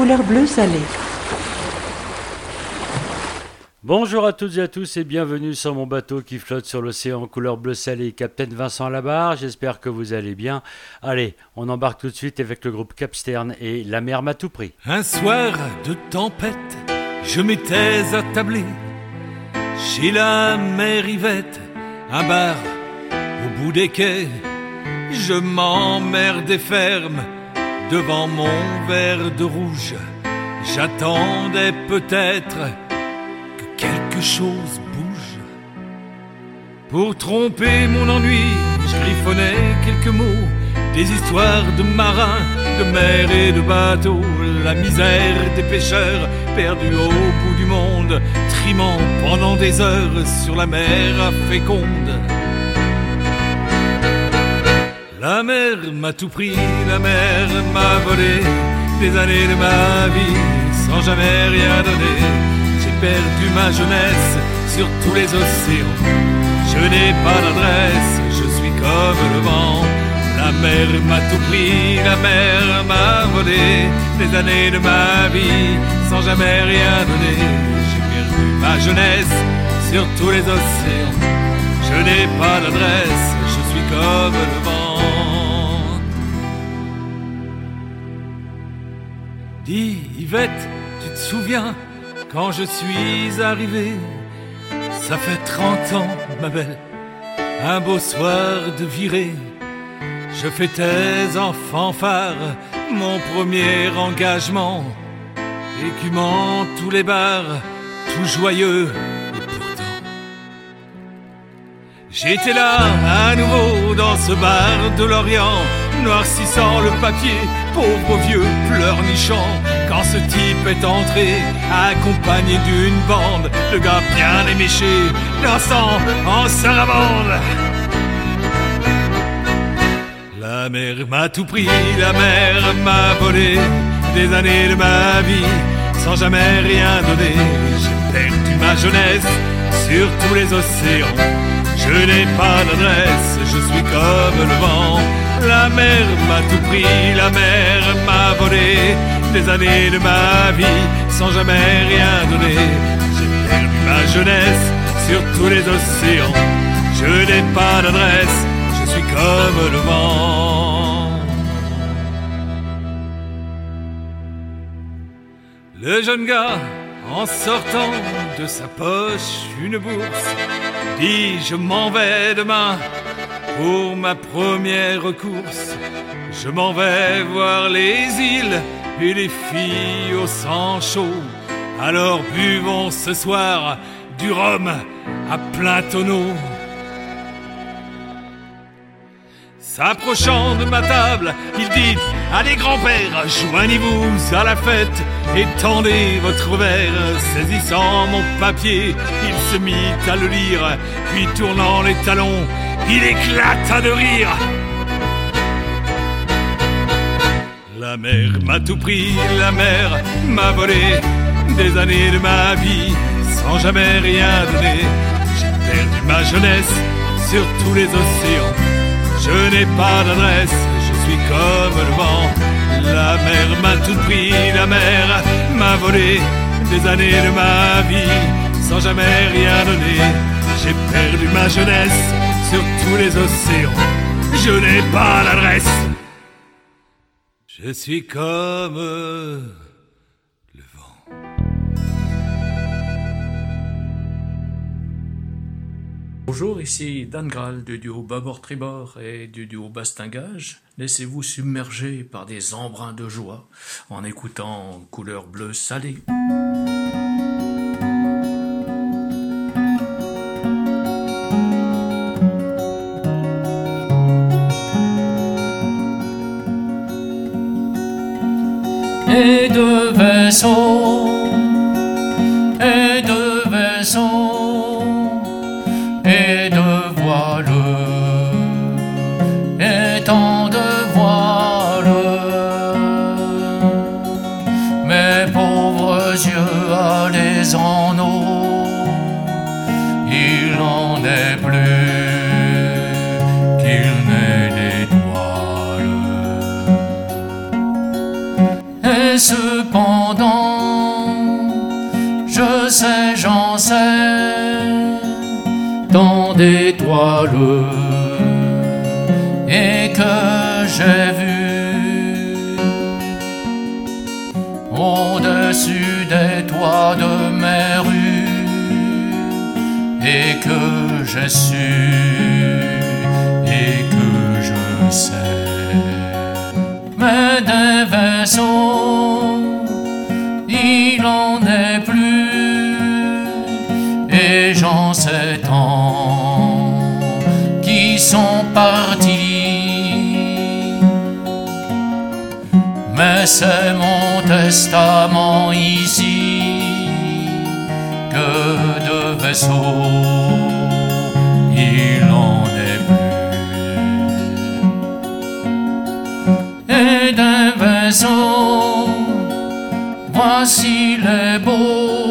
couleur bleu salé. Bonjour à toutes et à tous et bienvenue sur mon bateau qui flotte sur l'océan couleur bleu salé, Captain Vincent Labarre. J'espère que vous allez bien. Allez, on embarque tout de suite avec le groupe Capstern et La mer m'a tout pris. Un soir de tempête, je m'étais attablé chez la mère Yvette, un bar au bout des quais. Je m'emmerdais ferme devant mon verre de rouge. J'attendais peut-être que quelque chose bouge. Pour tromper mon ennui, je griffonnais quelques mots, des histoires de marins, de mer et de bateaux, la misère des pêcheurs perdus au bout du monde, trimant pendant des heures sur la mer féconde. La mer m'a tout pris, la mer m'a volé des années de ma vie sans jamais rien donner. J'ai perdu ma jeunesse sur tous les océans. Je n'ai pas d'adresse, je suis comme le vent. La mer m'a tout pris, la mer m'a volé des années de ma vie sans jamais rien donner. J'ai perdu ma jeunesse sur tous les océans. Je n'ai pas d'adresse, je suis comme le vent. Dis, Yvette, tu te souviens quand je suis arrivé? Ça fait trente ans, ma belle, un beau soir de virée. Je fêtais en fanfare mon premier engagement, écumant tous les bars, tout joyeux. J'étais là à nouveau dans ce bar de l'Orient, noircissant le papier, pauvre vieux pleurnichant. Quand ce type est entré, accompagné d'une bande de gars bien éméchés, dansant en sarabande. La mer m'a tout pris, la mer m'a volé des années de ma vie sans jamais rien donner. J'ai perdu ma jeunesse sur tous les océans. Je n'ai pas d'adresse, je suis comme le vent. La mer m'a tout pris, la mer m'a volé des années de ma vie sans jamais rien donner. J'ai perdu ma jeunesse sur tous les océans. Je n'ai pas d'adresse, je suis comme le vent. Le jeune gars, en sortant de sa poche une bourse, dit je m'en vais demain pour ma première course. Je m'en vais voir les îles et les filles au sang chaud. Alors buvons ce soir du rhum à plein tonneau. S'approchant de ma table, il dit Allez grand-père, joignez-vous à la fête et tendez votre verre. Saisissant mon papier, il se mit à le lire, puis tournant les talons, il éclata de rire. La mer m'a tout pris, la mer m'a volé des années de ma vie sans jamais rien donner. J'ai perdu ma jeunesse sur tous les océans. Je n'ai pas d'adresse, je suis comme le vent. La mer m'a tout pris, la mer m'a volé des années de ma vie sans jamais rien donner. J'ai perdu ma jeunesse sur tous les océans. Je n'ai pas d'adresse. Je suis comme Bonjour, ici Dan Graal du duo Babord Tribord et du duo Bastingage. Laissez-vous submerger par des embruns de joie en écoutant Couleur bleue salée. Et de vaisseaux, et que j'ai vu au-dessus des toits de mes rues et que j'ai su et que je sais. Mais des vaisseaux, il en sont partis. Mais c'est mon testament ici que de vaisseaux il en est plus. Et d'un vaisseau, voici les beaux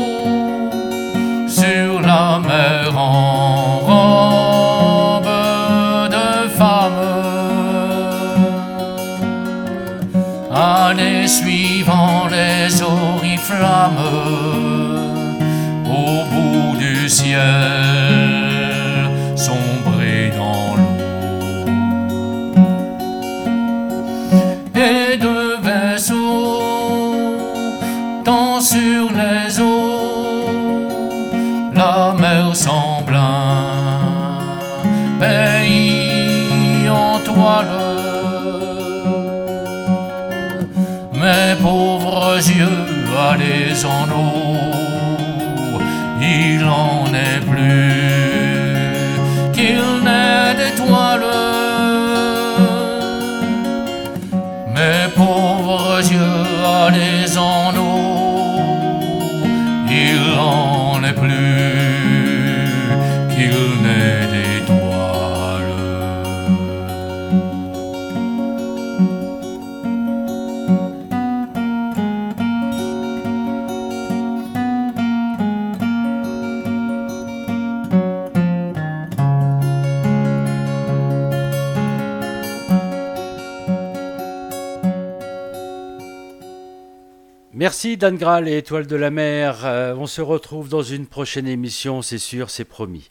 au bout du ciel en eau, il en est plus Merci Dan Graal et Étoile de la mer. Euh, on se retrouve dans une prochaine émission, c'est sûr, c'est promis.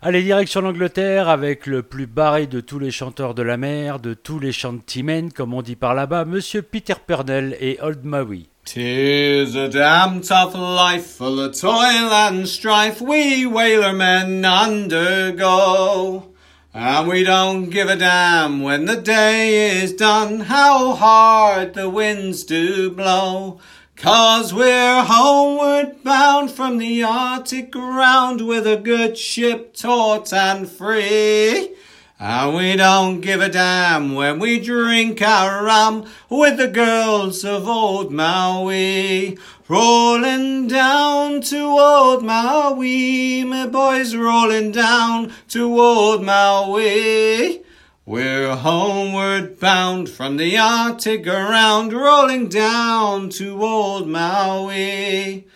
Allez, direction l'Angleterre avec le plus barré de tous les chanteurs de la mer, de tous les chantimen, comme on dit par là-bas, Monsieur Peter Purnell et Old Maui. Tis a damn tough life full of toil and strife we whaler undergo. And we don't give a damn when the day is done how hard the winds do blow. Cause we're homeward bound from the Arctic ground with a good ship taut and free. And we don't give a damn when we drink our rum with the girls of old Maui. Rolling down to old Maui, my boys rolling down to old Maui. We're homeward bound from the Arctic around, rolling down to old Maui.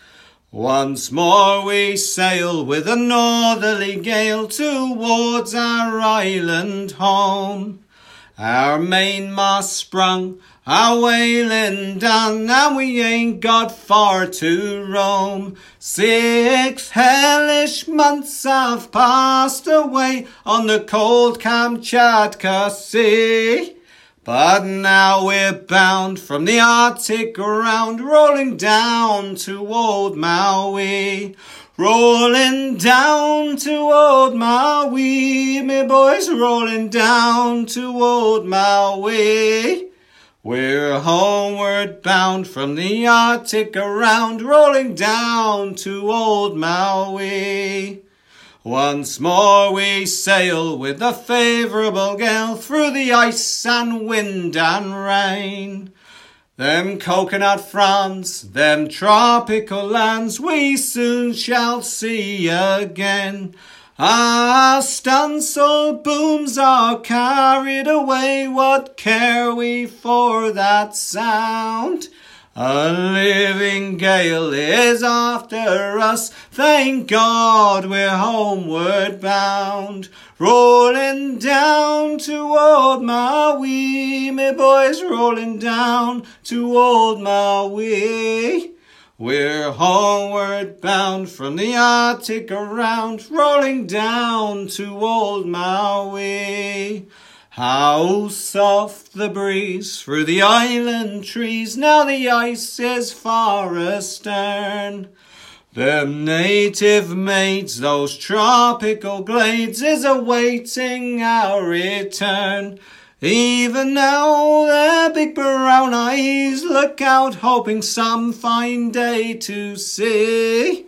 Once more we sail with a northerly gale towards our island home. Our mainmast sprung, our whaling done, and we ain't got far to roam. Six hellish months have passed away on the cold Kamchatka Sea. But now we're bound from the Arctic ground, rolling down to old Maui. Rolling down to old Maui, me boys, rolling down to old Maui. We're homeward bound from the Arctic around, rolling down to old Maui. Once more we sail with a favourable gale through the ice and wind and rain. Them coconut fronds, them tropical lands we soon shall see again. Ah, stanso booms are carried away, what care we for that sound? A living gale is after us. Thank God we're homeward bound. Rolling down to old Maui, me boys rolling down to old Maui. We're homeward bound from the Arctic around, rolling down to old Maui. How soft the breeze through the island trees, now the ice is far astern. The native maids, those tropical glades, is awaiting our return. Even now their big brown eyes look out, hoping some fine day to see.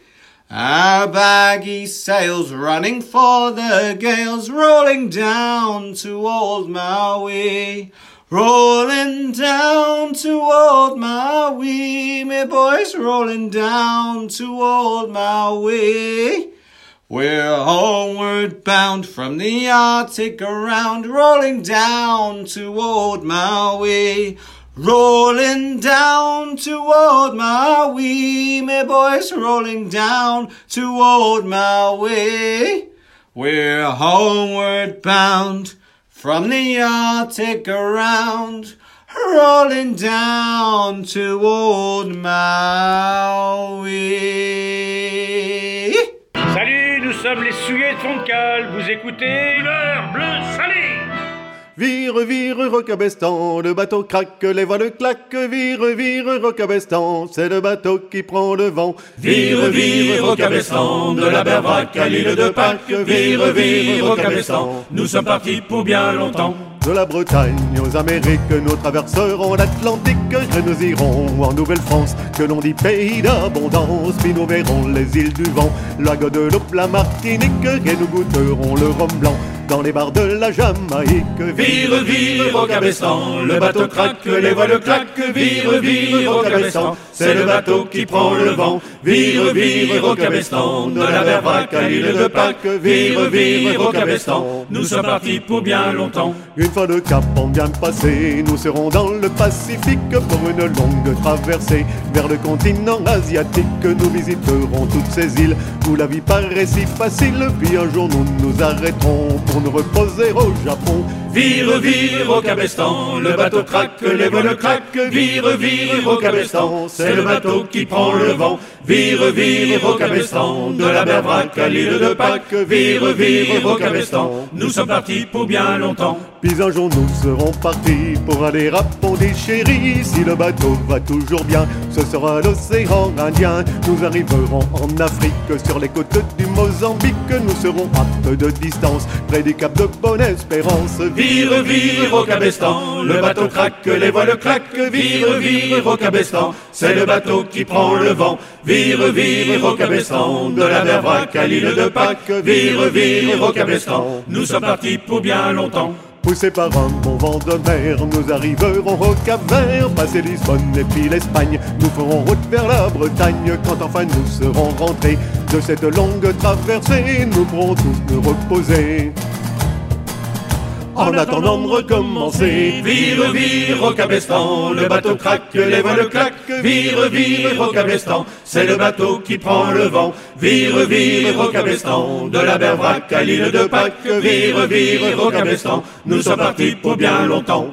Our baggy sails running for the gales, rolling down to old Maui. Rolling down to old Maui, me boys, rolling down to old Maui. We're homeward bound from the Arctic around, rolling down toward Maui. Rolling down toward Maui, my boys, rolling down toward old Maui. We're homeward bound from the Arctic around, rolling down toward Maui. Sommes les souillés de Foncal. Vous écoutez l'heure bleue salée. Vire, vire, rocabestan, le bateau craque, les voiles claquent, vire, vire, rocabestan, c'est le bateau qui prend le vent. Vire, vire, rocabestan, de la Berbrac à l'île de Pâques, vire, vire, rocabestan, nous sommes partis pour bien longtemps. De la Bretagne aux Amériques, nous traverserons l'Atlantique, et nous irons en Nouvelle-France, que l'on dit pays d'abondance, puis nous verrons les îles du vent, la Guadeloupe, la Martinique, et nous goûterons le rhum blanc dans les bars de la Jamaïque. Vire, vire, rocabestan, le bateau craque, les voiles claquent, vire, vire, rocabestan, c'est le bateau qui prend le vent. Vire, vire, rocabestan, de la Berbrac à l'île de Pâques, vire, vire, rocabestan, nous sommes partis pour bien longtemps. Une fois le cap en bien passé, nous serons dans le Pacifique pour une longue traversée vers le continent asiatique. Nous visiterons toutes ces îles où la vie paraît si facile, puis un jour nous nous arrêterons pour nous reposer au Japon. Vire, vire, rocabestan, le bateau craque, les voiles claquent, vire, vire, rocabestan, c'est le bateau qui prend le vent. Vire, vire, rocabestan, de la Berbrac à l'île de Pâques, vire, vire, rocabestan, nous sommes partis pour bien longtemps. Puis un jour nous serons partis pour aller à Pondichéry. Si le bateau va toujours bien, ce sera l'océan Indien. Nous arriverons en Afrique, sur les côtes du Mozambique. Nous serons à peu de distance, près du cap de Bonne-Espérance. Vire, vire, rocabestan, le bateau craque, les voiles claquent, vire, vire, rocabestan, c'est le bateau qui prend le vent. Vire, vire, rocabestan, de la Berbrac à l'île de Pâques, vire, vire, rocabestan, nous sommes partis pour bien longtemps. Poussés par un bon vent de mer, nous arriverons au Cap Vert, passer Lisbonne et puis l'Espagne. Nous ferons route vers la Bretagne quand enfin nous serons rentrés de cette longue traversée. Nous pourrons tous nous reposer. En attendant de recommencer, Vire, vire, rocabestan, le bateau craque, les voiles claquent, vire, vire, rocabestan, c'est le bateau qui prend le vent. Vire, vire, rocabestan, de la Berbrac à l'île de Pâques, vire, vire, rocabestan, nous sommes partis pour bien longtemps.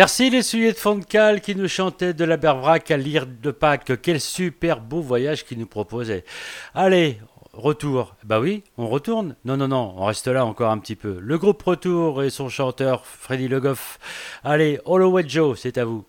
Merci les sujets de fond de cale qui nous chantaient de la Bervrac à l'ire de Pâques. Quel super beau voyage qu'ils nous proposaient. Allez, retour. Bah oui, on retourne. Non, non, non, on reste là encore un petit peu. Le groupe Retour et son chanteur Freddy Le Goff. Allez, Holloway Joe, c'est à vous.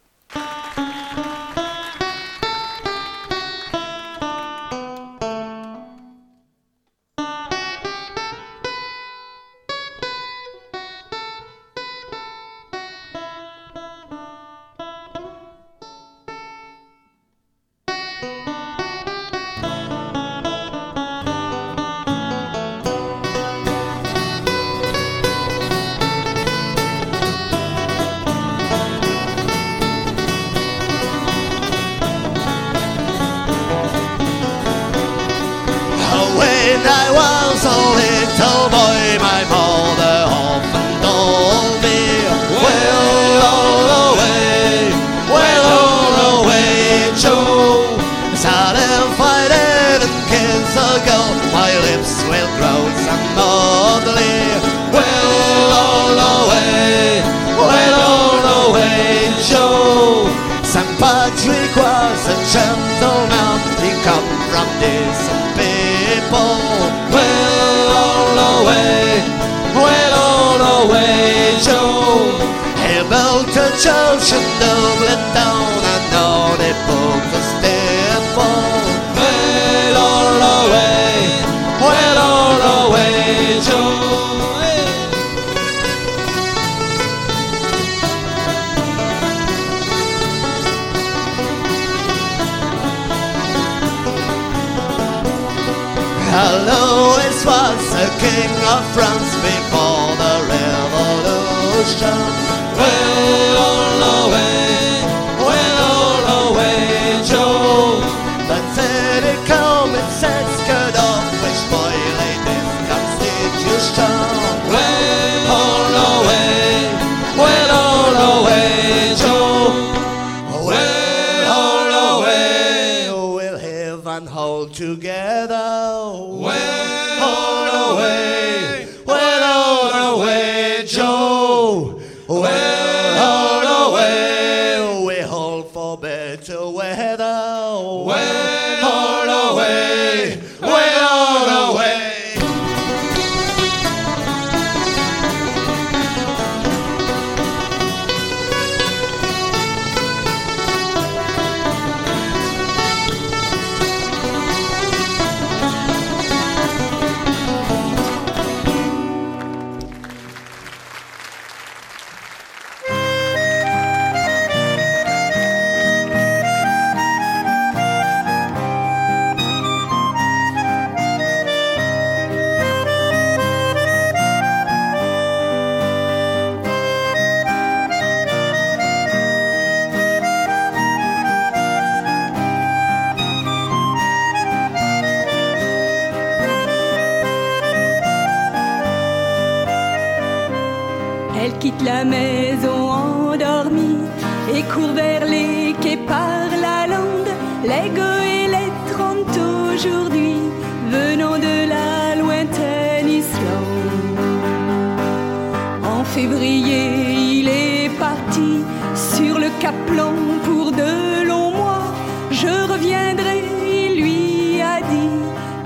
sur le Caplan pour de longs mois. Je reviendrai, il lui a dit,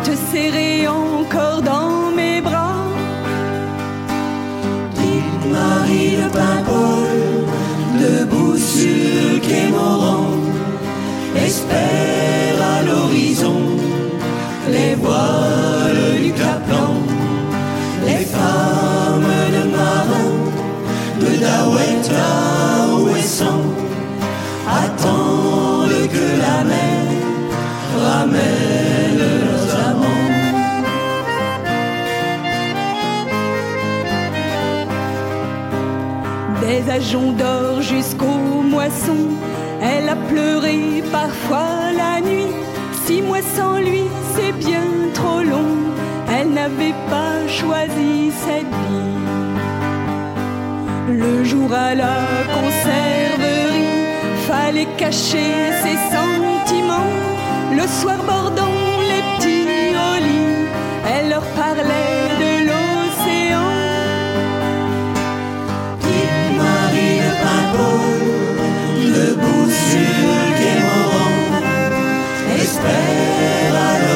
te serrer encore dans mes bras. Dite Marie de Paimpol, debout sur quai Morand, espère à l'horizon les voiles du Caplan, les femmes de marins de Dawetta. les ajoncs d'or jusqu'aux moissons. Elle a pleuré parfois la nuit, six mois sans lui, c'est bien trop long. Elle n'avait pas choisi cette vie. Le jour à la conserverie, fallait cacher ses sentiments. Le soir bordant les petits au elle leur parlait parole, debout sur le Espère alors.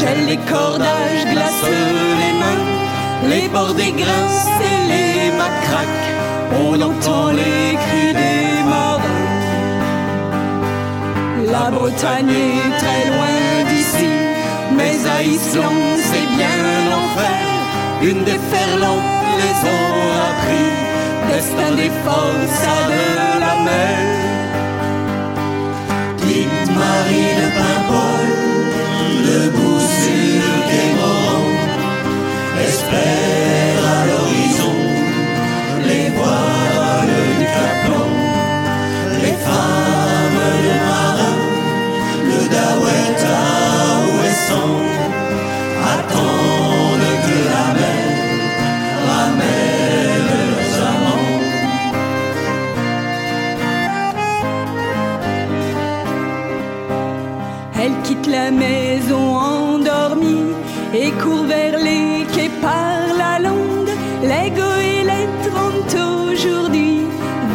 Gèle les cordages, glace les mains, les bords des grains et les macraques. On entend les cris des marins. La Bretagne est très loin d'ici, mais à Islande c'est bien l'enfer. Une déferlante les ont appris, destin des forçats de la mer. Marie de Paimpol, debout sur le quai espère à l'horizon les voiles du Caplan, les femmes de marins, le Dawet à Ouessant, la maison endormie et court vers les quais par la lande. Les goélettes rentrent aujourd'hui,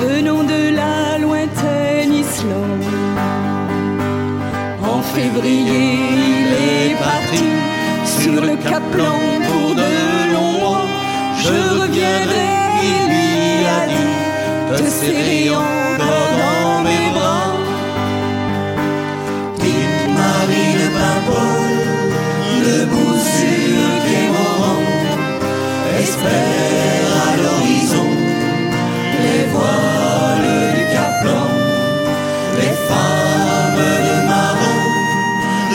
venant de la lointaine Islande. En février, il est parti sur le Cap Blanc pour de longs mois. Je reviendrai, il lui a dit, te serrer à l'horizon les voiles du Cap Blanc, les femmes de marins,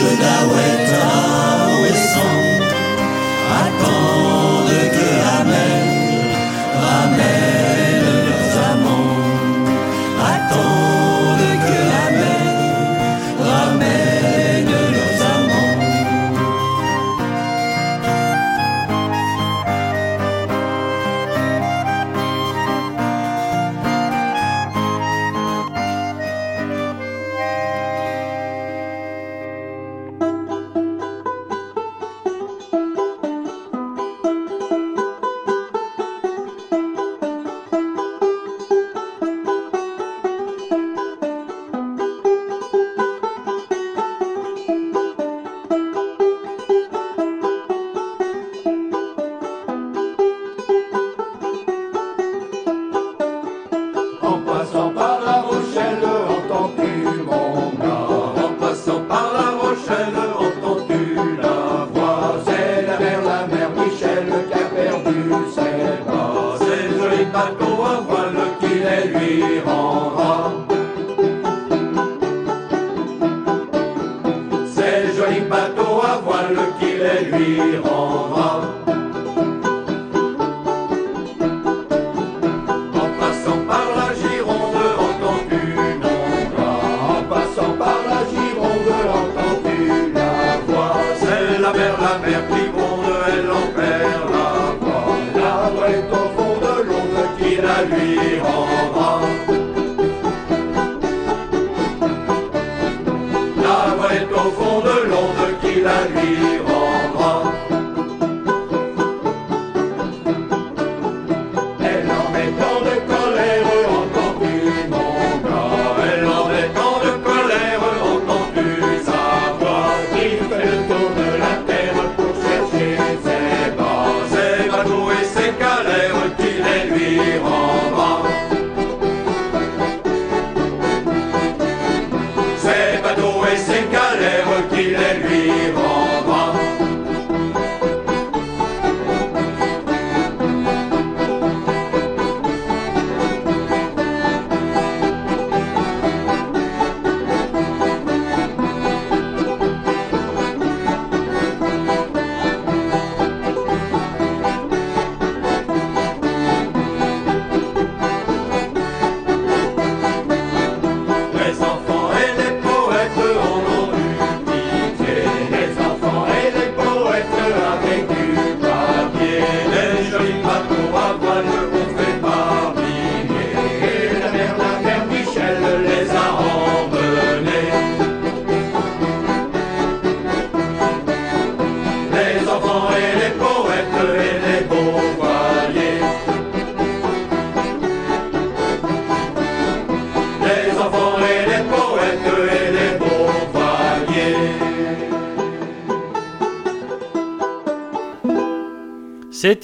le Dawet à attendent que la mer ramène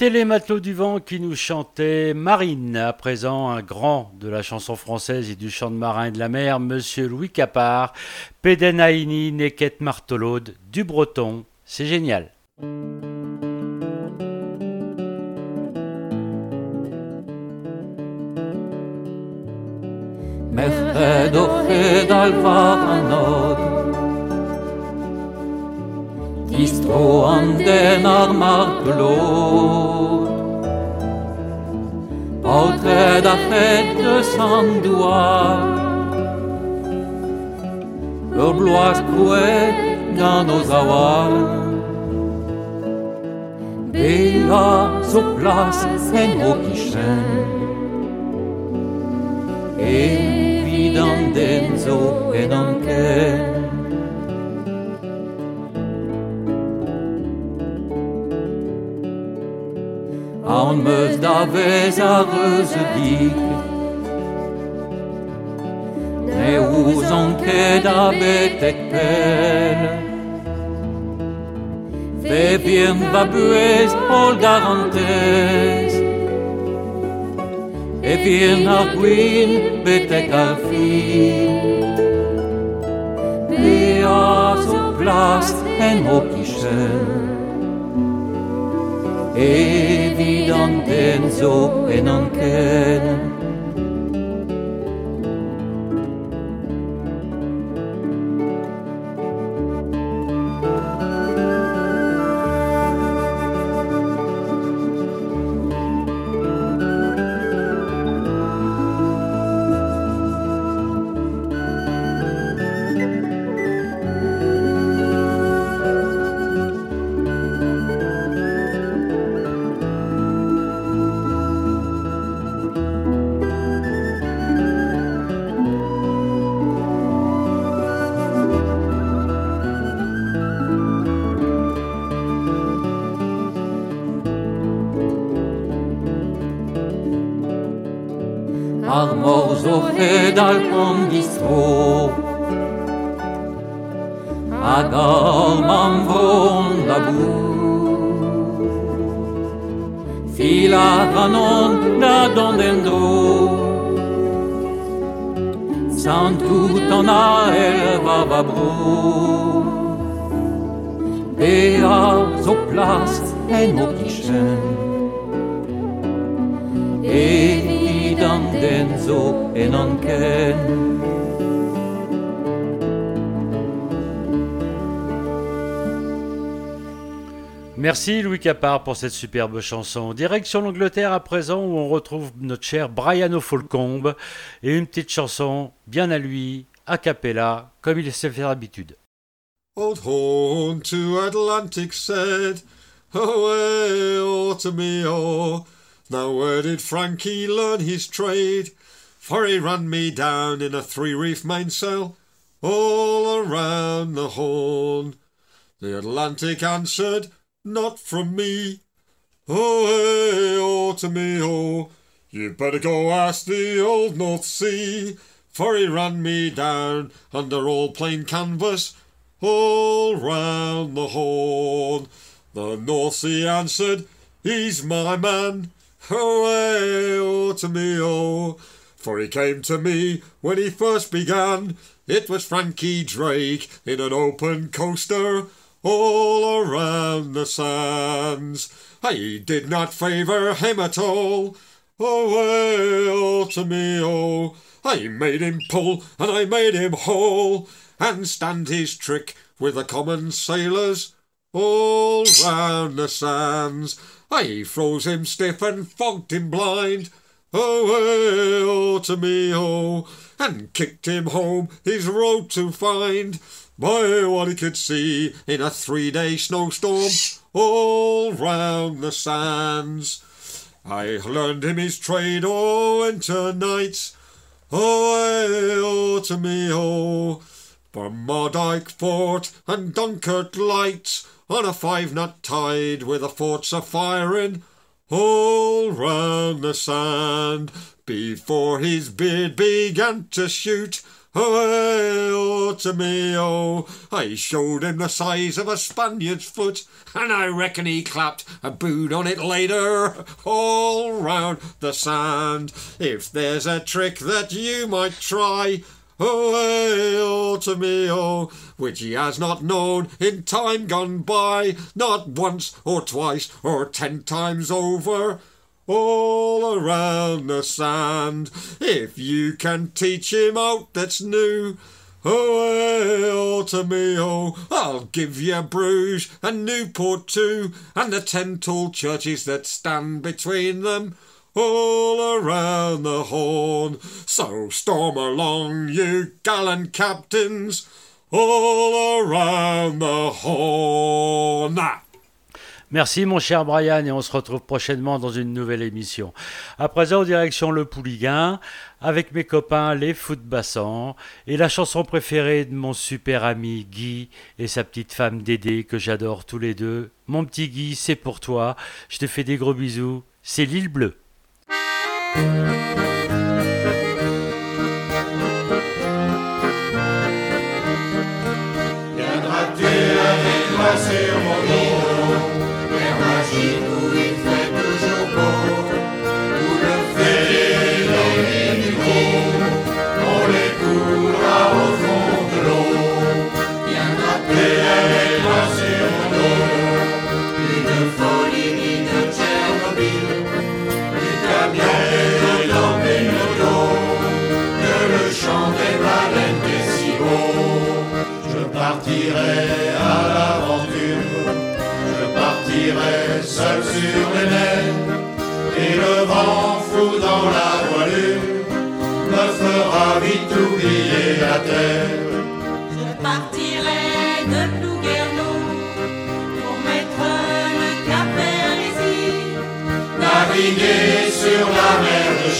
C'était les matelots du vent qui nous chantaient Marine. À présent, un grand de la chanson française et du chant de marin et de la mer, Monsieur Louis Capard, Pedenaini Neket Martelaude, du breton. C'est génial. Sans doigt, le blois coué dans nos awas. Bella sur place en nos quichen, évident denzo en enquête. an meus da vez a reuze dik e ouzan ket a betek pel. Ve birn va buez pol garantez, e birn ar gwin betek ar fin. Be a zo plas en ho kichel, evidant en zo en an ken. Merci Louis Capard pour cette superbe chanson. Direction l'Angleterre à présent où on retrouve notre cher Brian O'Folcombe et une petite chanson bien à lui, a cappella, comme il sait faire d'habitude. Old Horn to Atlantic said, Away, me, oh. Now where did Frankie learn his trade? For he ran me down in a three-reef mainsail all around the Horn. The Atlantic answered, not from me. Oh, hey, oh, to me, oh, you better go ask the old North Sea, for he ran me down under all plain canvas all round the Horn. The North Sea answered, he's my man. Oh, Away, oh, to me, oh, for he came to me when he first began. It was Frankie Drake in an open coaster all around the sands. I did not favour him at all. Away, oh, to me, oh, I made him pull and I made him haul and stand his trick with the common sailors all round the sands. I froze him stiff and fogged him blind. Oh, hey, oh, to me, oh, and kicked him home his road to find. By what he could see in a three-day snowstorm all round the sands. I learned him his trade, oh, winter nights. Oh, oh, to me, oh, from Mardyke Fort and Dunkirk lights on a five knot tide with the forts a firing all round the sand before his beard began to shoot. Oh, to me, oh, I showed him the size of a Spaniard's foot, and I reckon he clapped a boot on it later, all round the sand. If there's a trick that you might try, oh, to me, oh, which he has not known in time gone by, not once or twice or ten times over, all around the sand. If you can teach him out that's new, oh, to me, oh, I'll give you Bruges and Newport too, and the ten tall churches that stand between them. All around the horn, so storm along, you gallant captains, all around the horn. Merci mon cher Brian et on se retrouve prochainement dans une nouvelle émission. À présent, direction le Pouliguen avec mes copains les footbassants et la chanson préférée de mon super ami Guy et sa petite femme Dédé que j'adore tous les deux. Mon petit Guy, c'est pour toi. Je te fais des gros bisous. C'est l'île bleue. Música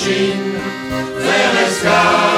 mer de Chine,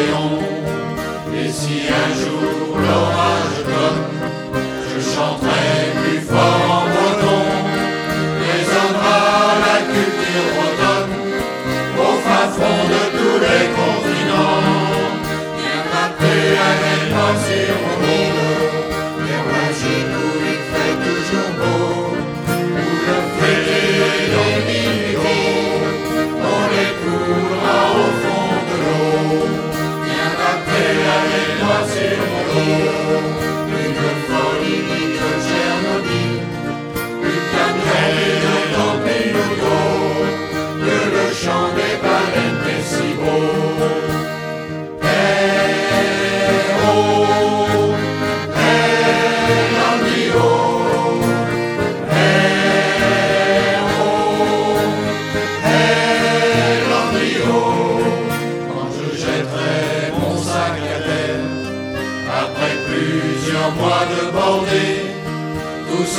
Et si un jour l'orage donne, je chanterai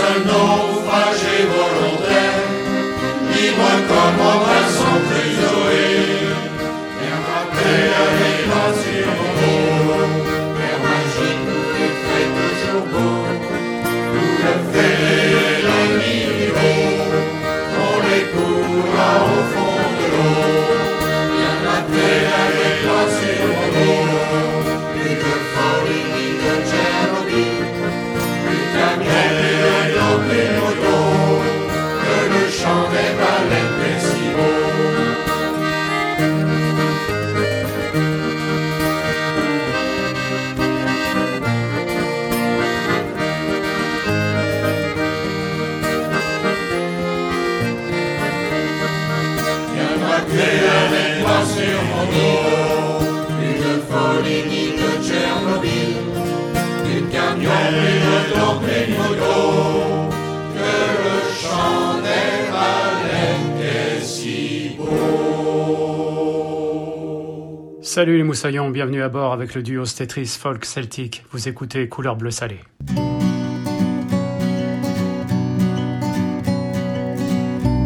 seul naufragé volontaire, libre comme Robinson Crusoe. Salut les moussaillons, bienvenue à bord avec le duo Stetris Folk Celtic. Vous écoutez Couleur Bleu Salé.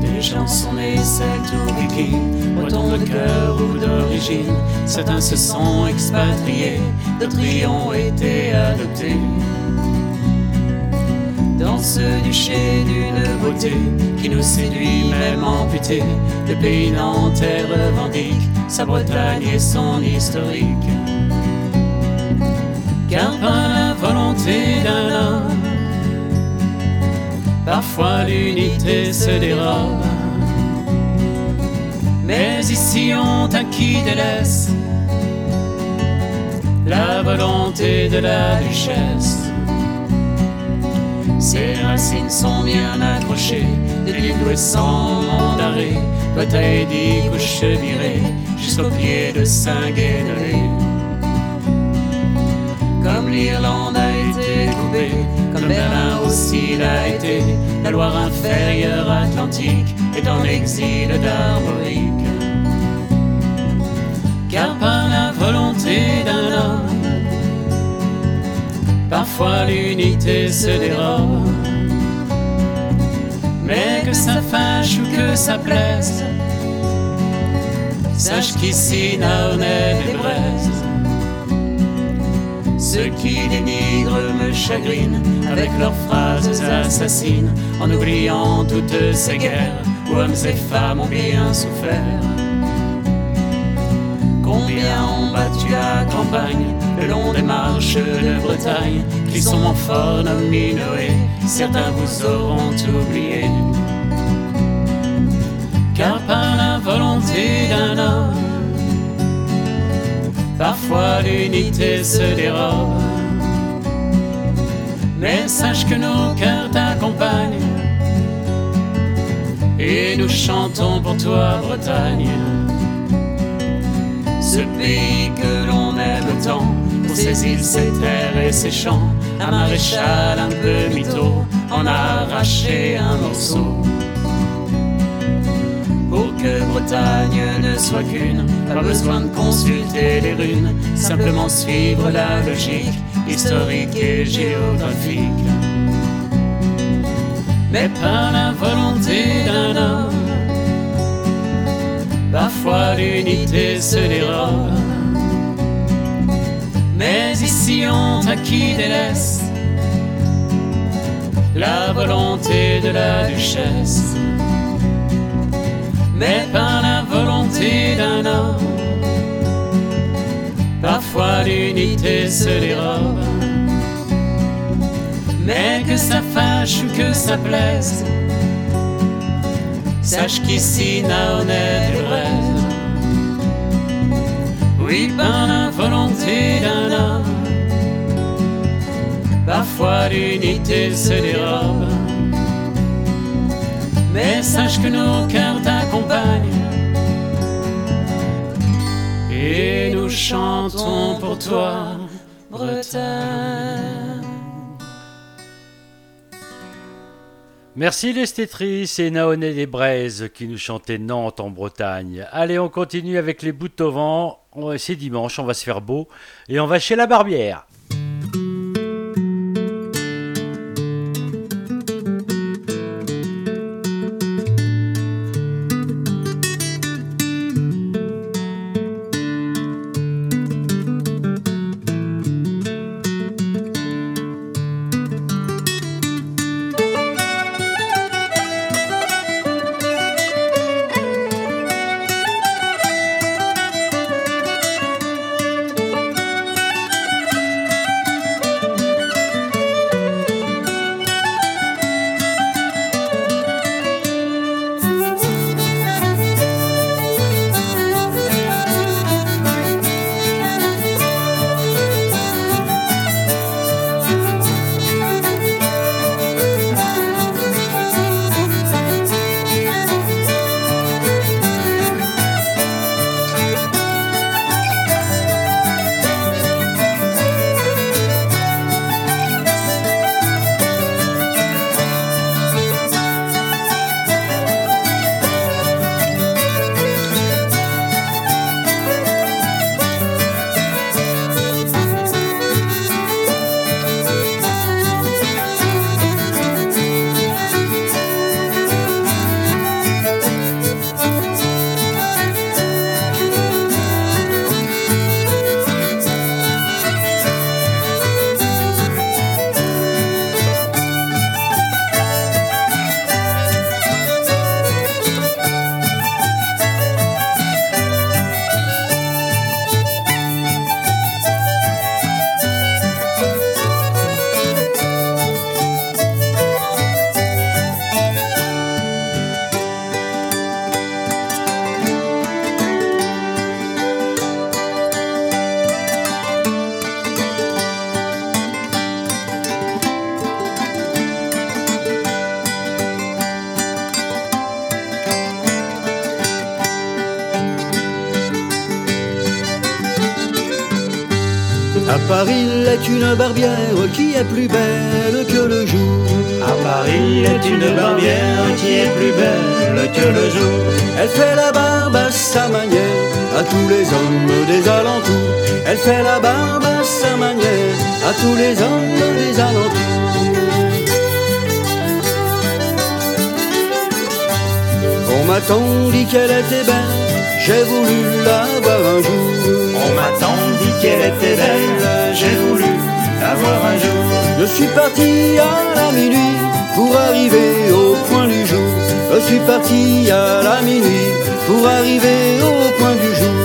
Des chansons nées celtes ou vikings, bretons de cœur ou d'origine. Certains se sont expatriés, d'autres y ont été adoptés. Dans ce duché d'une beauté qui nous séduit, même amputé, le pays nantais revendique sa Bretagne et son historique. Car par la volonté d'un homme, parfois l'unité se dérobe. Mais ici on qui délaisse la volonté de la duchesse. Ses racines sont bien accrochées, de l'île d'Ouessant, d'arrêt, bataille dit couche virée, jusqu'au pied de Saint-Guénolé. Comme l'Irlande a été coupée, comme Berlin aussi l'a été, la Loire inférieure atlantique est en exil d'Armorique. Car par la volonté d'un homme, parfois l'unité se dérobe. Mais que ça fâche ou que ça plaise, sache qu'ici Naonnet et Braise. Ceux qui dénigrent me chagrinent avec leurs phrases assassines, en oubliant toutes ces guerres où hommes et femmes ont bien souffert. Combien ont battu la campagne le long des marches de Bretagne, qui sont mon fort nommé Noé, certains vous auront oublié. Car par la volonté d'un homme, parfois l'unité se dérobe. Mais sache que nos cœurs t'accompagnent, et nous chantons pour toi, Bretagne ce pays que l'on aime tant, pour ses îles, ses terres et ses champs, un maréchal un peu mytho en a arraché un morceau. Que Bretagne ne soit qu'une, pas besoin de consulter les runes, simplement suivre la logique historique et géographique. Mais par la volonté d'un homme, Parfois l'unité se dérobe. Mais ici on qui délaisse la volonté de la duchesse. Mais par la volonté d'un homme, parfois l'unité se dérobe. Mais que ça fâche ou que ça plaise, sache qu'ici Naonnet est rêve. Oui, par la volonté d'un homme, parfois l'unité se dérobe. Mais sache que nos cœurs chantons pour toi, Bretagne. Merci les Stétris et Naonet des Braises qui nous chantaient Nantes en Bretagne. Allez, on continue avec les bouts au vent. C'est dimanche, on va se faire beau et on va chez la barbière. Est plus belle que le jour. À Paris est une barbière qui est plus belle que le jour. Elle fait la barbe à sa manière à tous les hommes des alentours. Elle fait la barbe à sa manière à tous les hommes des alentours. On m'a tant dit qu'elle était belle, j'ai voulu la voir un jour. On m'a tant dit qu'elle était belle, j'ai voulu la voir un jour. Je suis parti à la minuit pour arriver au point du jour. Je suis parti à la minuit pour arriver au point du jour.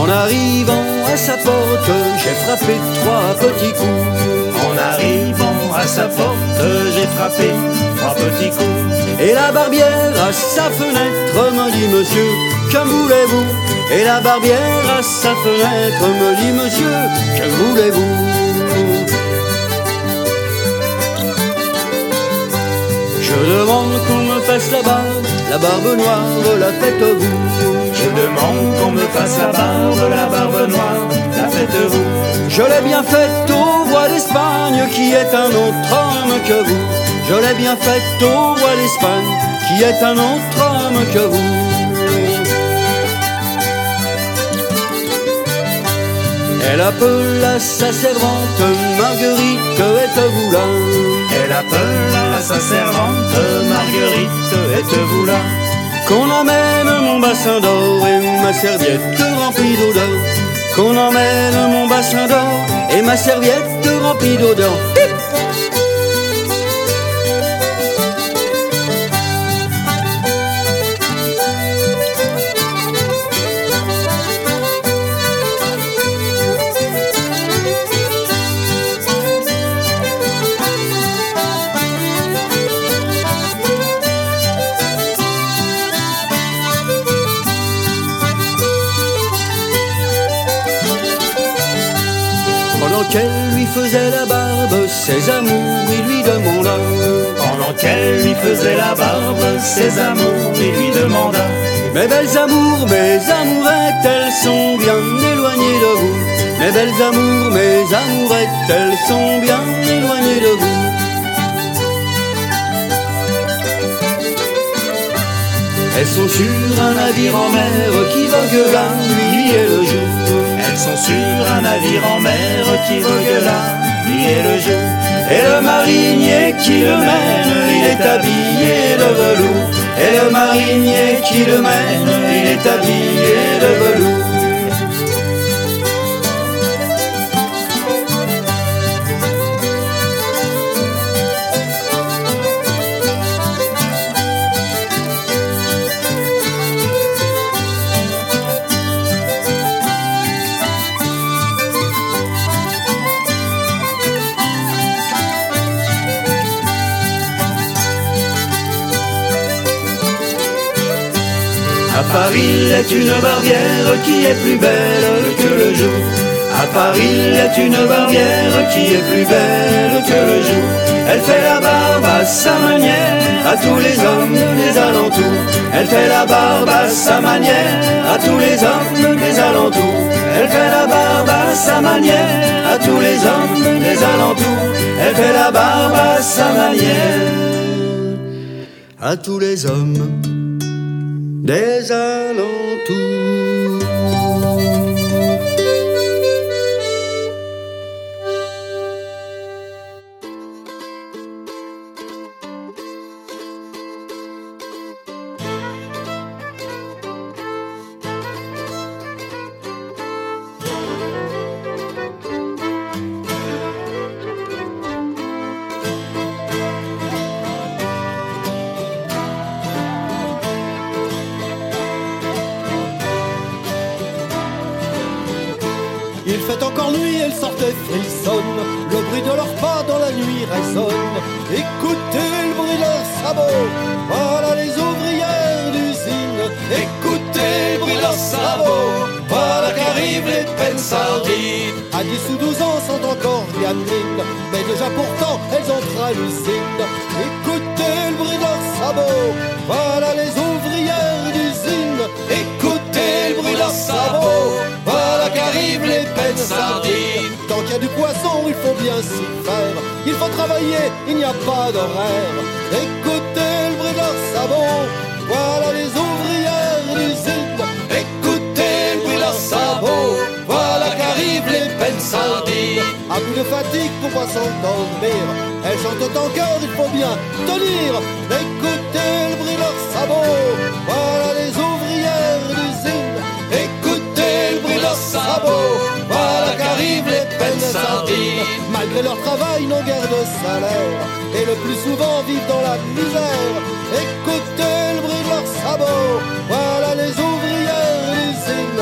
En arrivant à sa porte, j'ai frappé trois petits coups. En arrivant à sa porte, j'ai frappé trois petits coups. Et la barbière à sa fenêtre me dit Monsieur, que voulez-vous Et la barbière à sa fenêtre me dit Monsieur, que voulez-vous Je demande qu'on me fasse la barbe, la barbe noire, la faites-vous. Je demande qu'on me fasse la barbe, la barbe noire, la faites-vous. Je l'ai bien faite au roi d'Espagne qui est un autre homme que vous. Je l'ai bien faite au roi d'Espagne qui est un autre homme que vous. Elle appelle à sa servante Marguerite, êtes-vous là Elle appelle à sa servante Marguerite, êtes-vous là Qu'on emmène mon bassin d'or et ma serviette remplie d'odeur. Qu'on emmène mon bassin d'or et ma serviette remplie d'odeur. Ses amours, il lui demanda. Pendant qu'elle lui faisait la barbe, ses amours, il lui demanda. Mes belles amours, mes amourettes, elles sont bien éloignées de vous. Mes belles amours, mes amourettes, elles sont bien éloignées de vous. Elles sont sur un navire en mer qui vogue la nuit et le jour. Elles sont sur un navire en mer qui vogue la Et le marinier qui le mène, il est habillé de velours. Et le marinier qui le mène, il est habillé de velours. Paris est une barbière qui est plus belle que le jour. À Paris est une barbière qui est plus belle que le jour. Elle fait la barbe à sa manière à tous les hommes des alentours. Elle fait la barbe à sa manière à tous les hommes des alentours. Elle fait la barbe à sa manière à tous les hommes des alentours. Elle fait la barbe à sa manière à tous les hommes des alentours. Écoutez le bruit de leurs sabots, voilà les ouvrières d'usine. Écoutez le bruit de leurs sabots, voilà qu'arrivent les peines sardines. Quand il y a du poisson, il faut bien s'y faire. Il faut travailler, il n'y a pas d'horaire. Écoutez le bruit de leurs sabots, voilà les ouvrières d'usine. Écoutez le bruit de leurs sabots, voilà qu'arrivent les peines sardines. À bout de fatigue pour pas s'endormir, elles chantent en cœur, il faut bien tenir. Écoutez le bruit de leurs sabots, voilà les ouvrières d'usine. Écoutez le bruit de leurs sabots, voilà qu'arrivent les peines sardines. Malgré leur travail, n'ont guère de salaire, et le plus souvent vivent dans la misère. Écoutez le bruit de leurs sabots, voilà les ouvrières d'usine.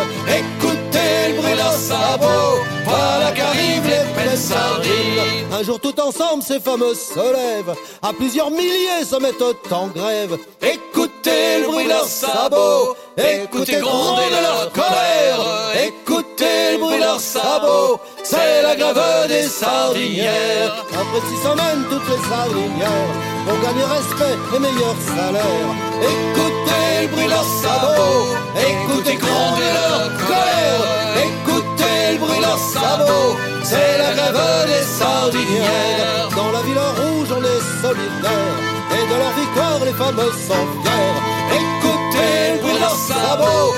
De sabots, voilà qu'arrivent les sardines. Un jour tout ensemble, ces fameux se lèvent, à plusieurs milliers se mettent en grève. Écoutez le bruit de leurs sabots, écoutez gronder leur colère. Écoutez le bruit de leurs sabots, c'est la grève des sardinières. Après six semaines, toutes les sardinières vont gagner respect et meilleur salaire. Écoutez le bruit de leurs sabots, écoutez gronder leur colère. Sabots, c'est la grève des sardinières. Dans la ville rouge, on est solidaire, et de leur victoire, les femmes sont fières. Écoutez le bruit de leurs sabots,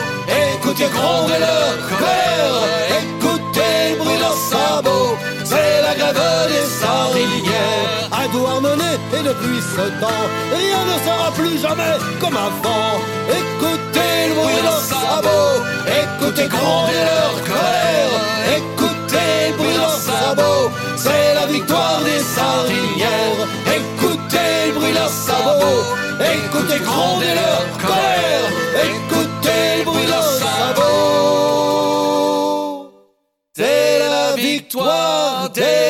écoutez gronder leur colère. Écoutez le bruit de leurs sabots, c'est la grève des sardinières. Doigt emmené, et depuis ce temps, rien ne sera plus jamais comme avant. Écoutez le bruit de leurs sabots, écoutez gronder leur colère. Leur. Écoutez le bruit de sabots, c'est la victoire des.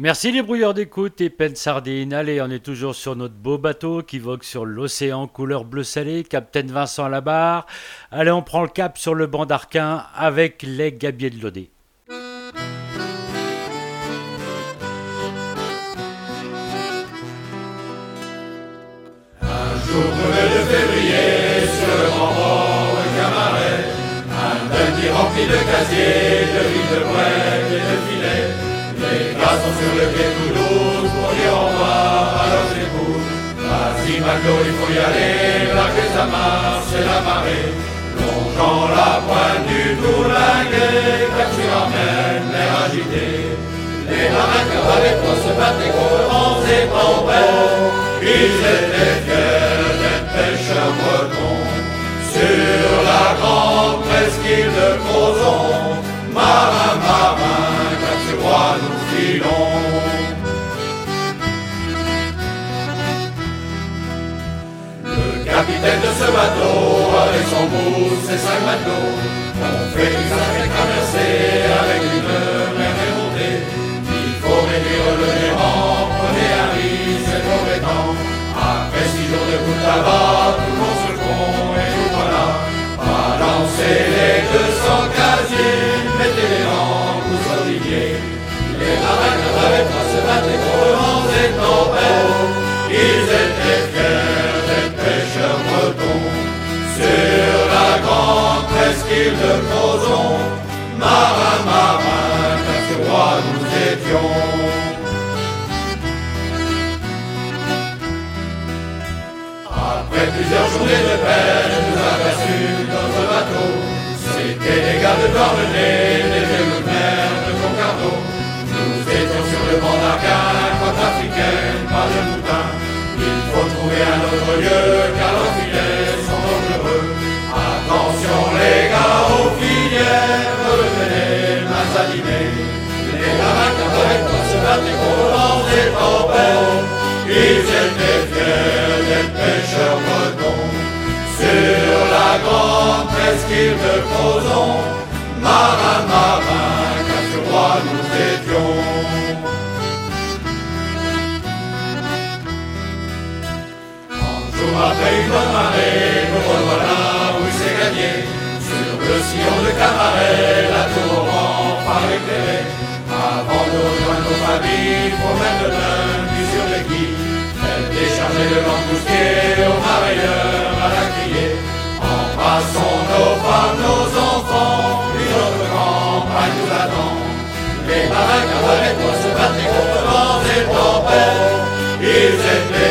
Merci les brouilleurs d'écoute et peine sardine. Allez, on est toujours sur notre beau bateau qui vogue sur l'océan couleur bleu salé, Capitaine Vincent à la barre. Allez, on prend le cap sur le banc d'Arquin avec les gabiers de l'Odé. De casiers, de riz de bouettes et de filets. Les gars sur le quai Toulouse pour dire au revoir à leurs épouses. Vas-y Maco, il faut y aller, là que ça marche, c'est la marée. Longeant la pointe du Tourlinguet, car tu ramènes l'air agité. Les marins cavaliers pour se battre et gros et tempêtes. Ils étaient fiers d'être pêcheurs la presqu'île de Crozon. Marin, marin, car tu vois, nous filons. Le capitaine de ce bateau, avec son mousse et cinq matelots, on fait une sacrée traversée avec une gros vents et tempêtes. Ils étaient fiers d'être pêcheurs bretons sur la grande presqu'île de Crozon. Marin, marin, car ce roi nous étions. Après plusieurs journées de pêche, nous aperçûmes notre bateau. C'était des gars de Douarnenez, des le banc d'Arquin, côte africaine, pas de boutin. Il faut trouver un autre lieu, car leurs filets sont dangereux. Attention les gars aux filières, revenez mains alignées. Les qui avec toi se battent et gros et tempêtes. Ils étaient fiers d'être pêcheurs bretons sur la grande presqu'île de Crozon. Marin, marin, après une bonne marée, nous revoilà où c'est gagné. Sur le sillon de Camaret, la tour en par éclairée. Avant de rejoindre nos familles, promène de l'un, sur les quilles. Elle déchargeait le langoustier au marailleur à la criée. Embrassons nos femmes, nos enfants, une autre campagne nous attend. Les baraques avec moi se battent contre vents et tempêtes. Ils étaient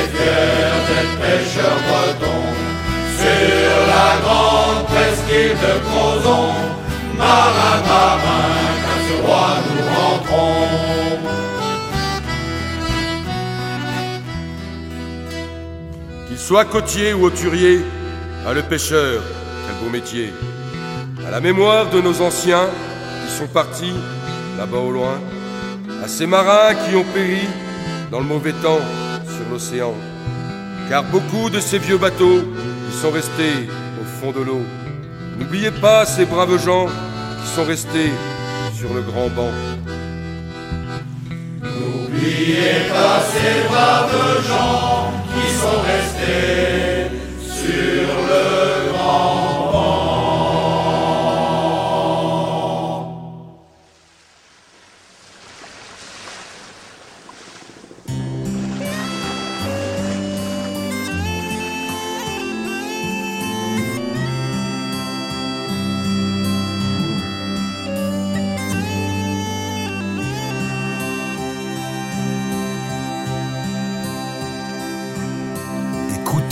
sur la grande presqu'île de Crozon, marin, marin, qu'à ce roi nous rentrons. Qu'il soit côtier ou auturier, à le pêcheur, quel beau métier. À la mémoire de nos anciens qui sont partis là-bas au loin, à ces marins qui ont péri dans le mauvais temps sur l'océan car beaucoup de ces vieux bateaux qui sont restés au fond de l'eau. N'oubliez pas ces braves gens qui sont restés sur le grand banc. N'oubliez pas ces braves gens qui sont restés sur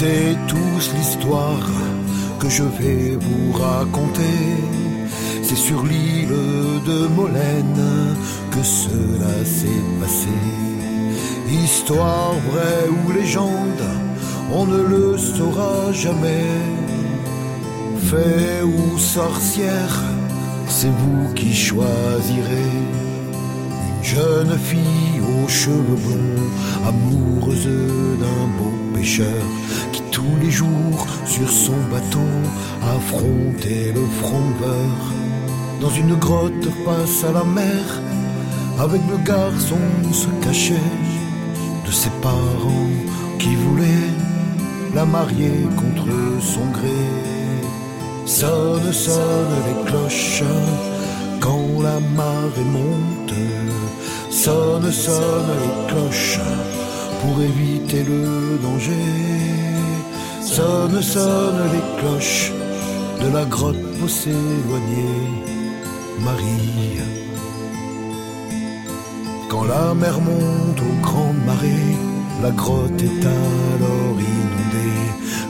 Écoutez tous l'histoire que je vais vous raconter. C'est sur l'île de Molène que cela s'est passé. Histoire vraie ou légende, on ne le saura jamais. Fait ou sorcière, c'est vous qui choisirez. Une jeune fille aux cheveux blonds, amoureuse d'un beau pêcheur, tous les jours sur son bateau affrontait le frondeur. Dans une grotte face à la mer, avec le garçon se cachait de ses parents qui voulaient la marier contre son gré. Sonne, sonne les cloches quand la marée monte. Sonne, sonne les cloches pour éviter le danger. Sonne, sonne les cloches de la grotte pour s'éloigner. Marie. Quand la mer monte aux grandes marées, la grotte est alors inondée.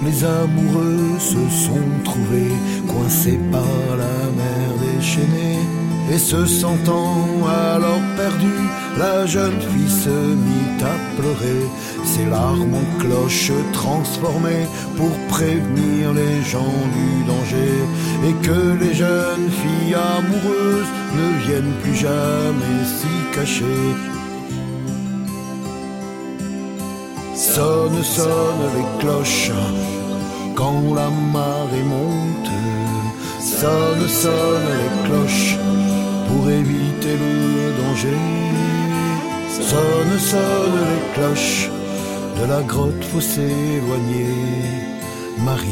Les amoureux se sont trouvés coincés par la mer déchaînée. Et se sentant alors perdu, la jeune fille se mit à pleurer, ses larmes en cloches transformées pour prévenir les gens du danger et que les jeunes filles amoureuses ne viennent plus jamais s'y cacher. Sonne, sonne les cloches quand la marée monte. Sonne, sonne les cloches pour éviter le danger. Sonne, sonne les cloches de la grotte, faut s'éloigner. Marie.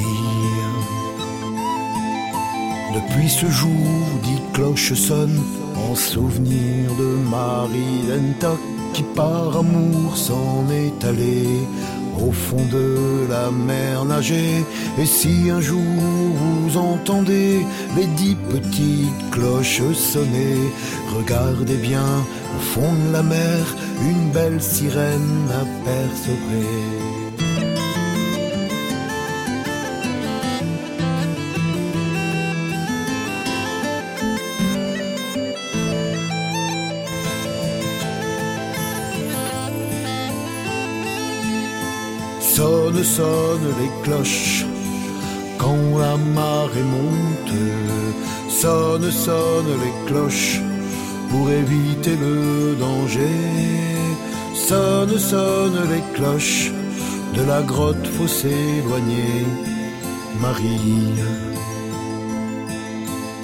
Depuis ce jour, dix cloches sonnent en souvenir de Marie Dentoc qui par amour s'en est allée au fond de la mer nager. Et si un jour vous entendez les dix petites cloches sonner, regardez bien au fond de la mer, une belle sirène apercevrée. Sonne, les cloches quand la marée monte. Sonne, sonne les cloches pour éviter le danger. Sonne, sonne les cloches de la grotte, faut s'éloigner. Marie,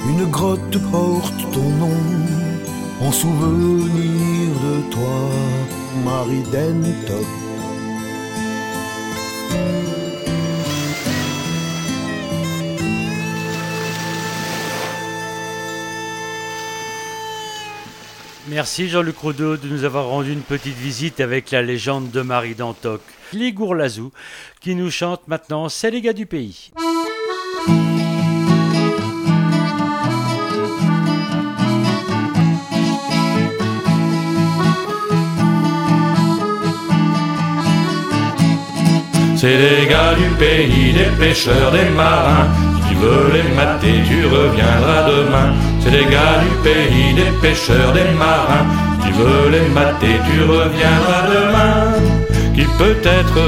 une grotte porte ton nom en souvenir de toi, Marie Dentoc. Merci Jean-Luc Rodeau de nous avoir rendu une petite visite avec la légende de Marie d'Antoc. Les Gourlazou qui nous chante maintenant C'est les gars du pays. C'est les gars du pays, des pêcheurs, des marins, veux les mater, tu reviendras demain. C'est les gars du pays des pêcheurs, des marins. Tu veux les mater, tu reviendras demain. Qui peut être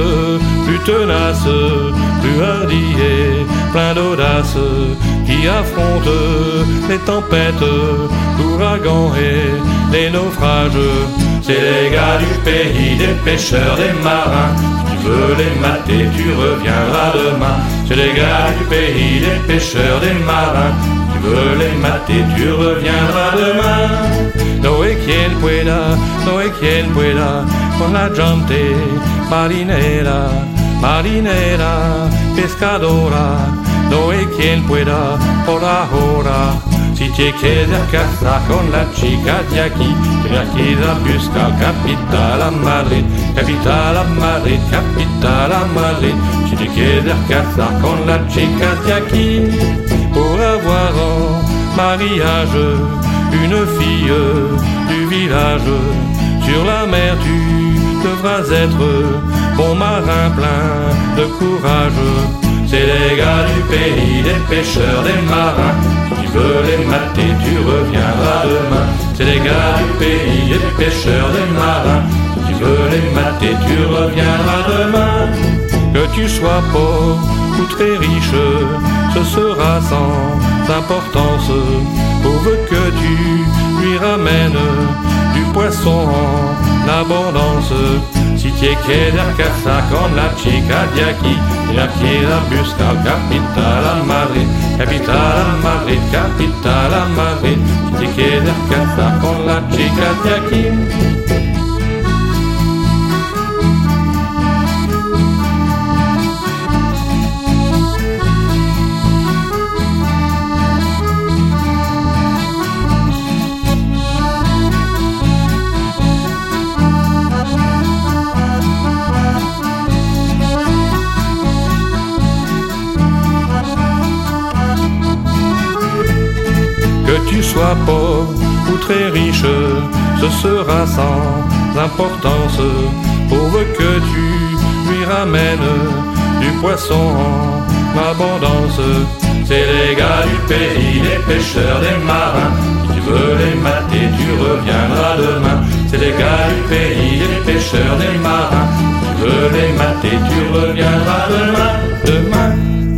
plus tenace, plus hardi et plein d'audace, qui affronte les tempêtes, l'ouragan et les naufrages. C'est les gars du pays des pêcheurs, des marins. Tu veux les mater, tu reviendras demain. C'est les gars du pays des pêcheurs, des marins. Tu veux les mater, tu reviendras demain. Hay quien pueda, hay quien pueda con la gente marinera, marinera, pescadora. Hay quien pueda por ahora. Te quieres casar con la chica de aquí, tienes que ir a buscar capital a Madrid, capital a Madrid, capital a Madrid. Te quieres casar con la de aquí, pour avoir en mariage une fille du village, sur la mer tu devras être bon marin plein de courage. C'est les gars du pays des pêcheurs, des marins. Tu veux les mater, tu reviendras demain. C'est les gars du pays des pêcheurs, des marins. Tu veux les mater, tu reviendras demain. Que tu sois pauvre ou très riche, ce sera sans importance. Pourvu que tu lui ramènes du poisson en abondance. Si te quieres casar con la chica de aquí, la quiera buscar capital a Madrid, capital a Madrid, capital a Madrid. Si te quieres casar con la chica de aquí. Sois pauvre ou très riche, ce sera sans importance, pourvu que tu lui ramènes du poisson en abondance. C'est les gars du pays, les pêcheurs, des marins. Tu veux les mater, tu reviendras demain. C'est les gars du pays, les pêcheurs, des marins. Tu veux les mater, tu reviendras demain, demain.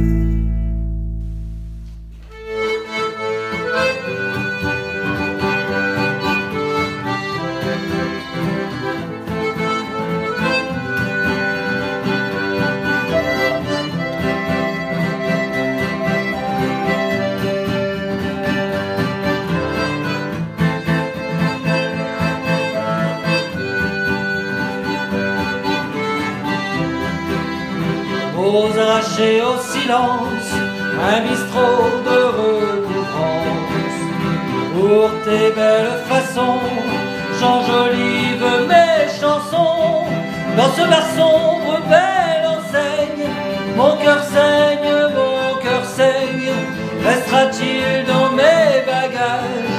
Aux au silence, un bistrot de recouvrance. Pour tes belles façons, j'enjolive mes chansons. Dans ce bar sombre, belle enseigne, mon cœur saigne, mon cœur saigne. Restera-t-il dans mes bagages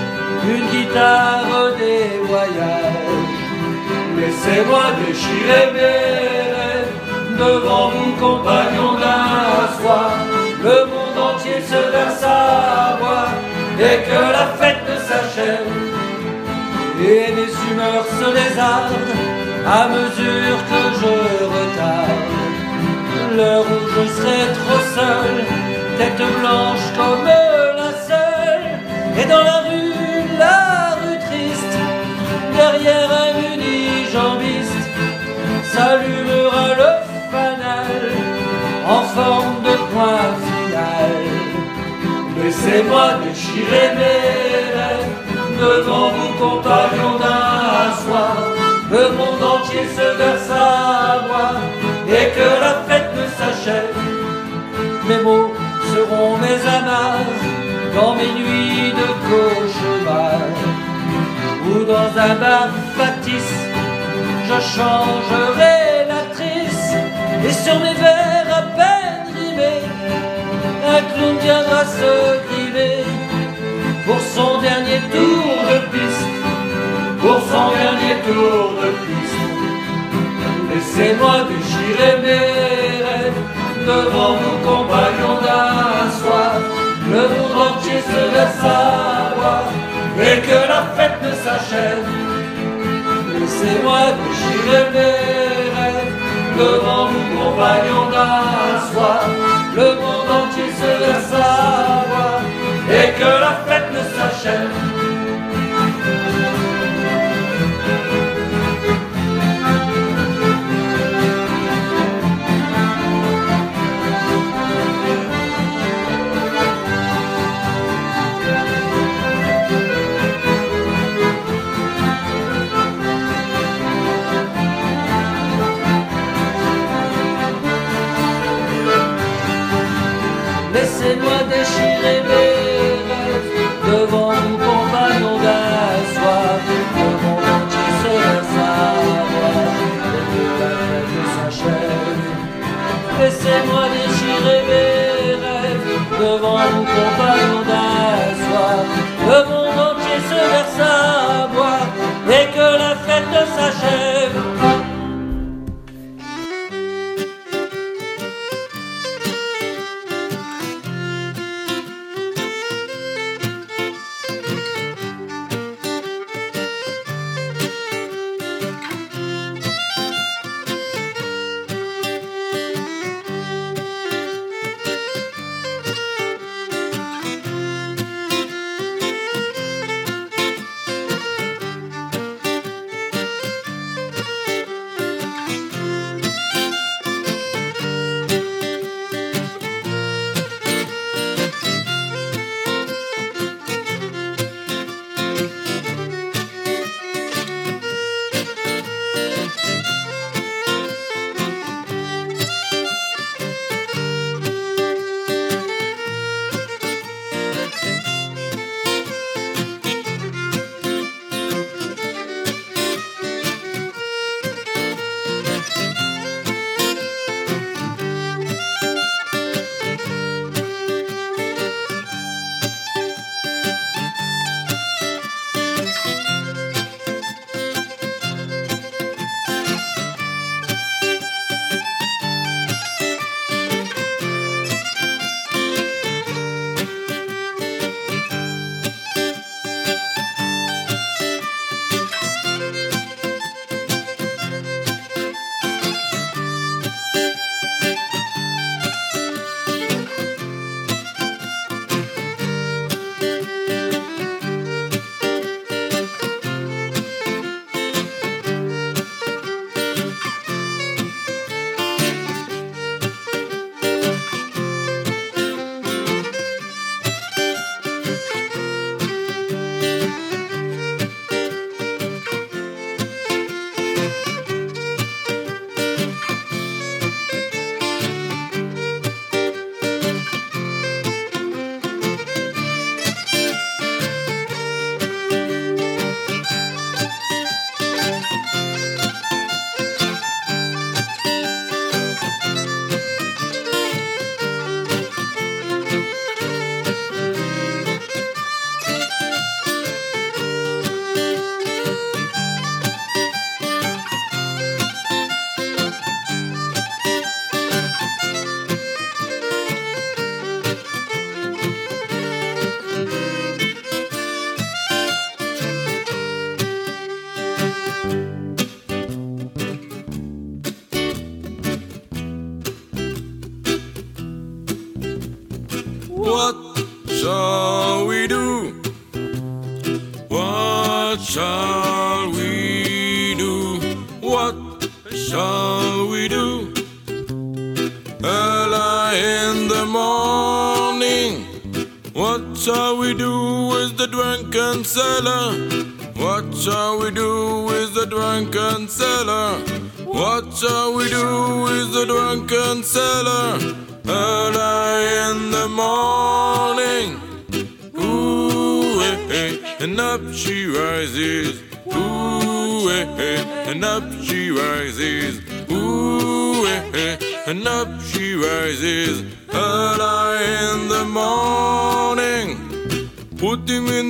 une guitare des voyages? Laissez-moi déchirer mes devant vous, compagnons d'un soir. Le monde entier se verse à boire dès que la fête s'achève. Et mes humeurs se désardent à mesure que je retarde. L'heure où je serai trop seul, tête blanche comme la seule, et dans la Laissez-moi déchirer mes rêves devant vous, compagnons d'un soir. Le monde entier se verse à boire et que la fête ne s'achève. Mes mots seront mes amarres dans mes nuits de cauchemar ou dans un bar factice. Je changerai l'actrice et sur mes vers à un clown viendra se priver pour son dernier tour de piste, pour son dernier tour de piste. Laissez-moi déchirer mes rêves devant vos compagnons d'asseoir. Le monde entier se laisse savoir et que la fête ne s'achève. Laissez-moi déchirer mes rêves devant vos compagnons d'asseoir. Le monde entier savoir et que la devant nous tomba, tomba, soir. Le monde entier se versa.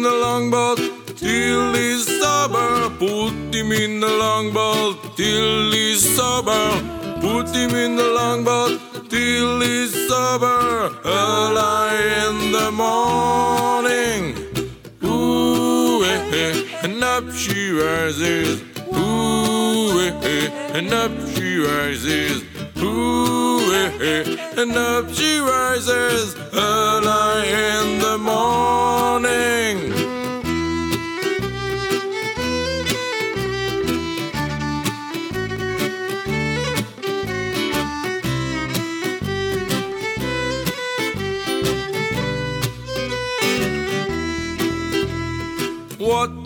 in the longboat till he's sober. Put him in the longboat till he's sober. Put him in the longboat till he's sober. Early in the morning. Ooh, eh, eh. and up she rises. Ooh, eh, eh. and up she rises. Ooh, eh, eh. and up she rises. Early in the morning.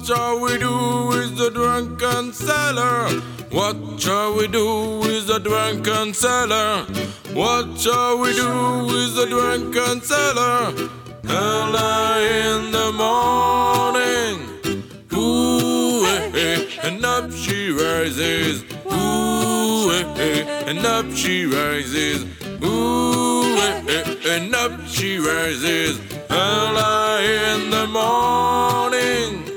Shall we do with the drunken sailor? What shall we do with the drunken sailor? What shall we do with the drunken sailor? Early in the morning. Ooh, eh, eh, and up she rises. Ooh, eh, eh, and up she rises. Ooh, eh, eh, and up she rises. Early in the morning.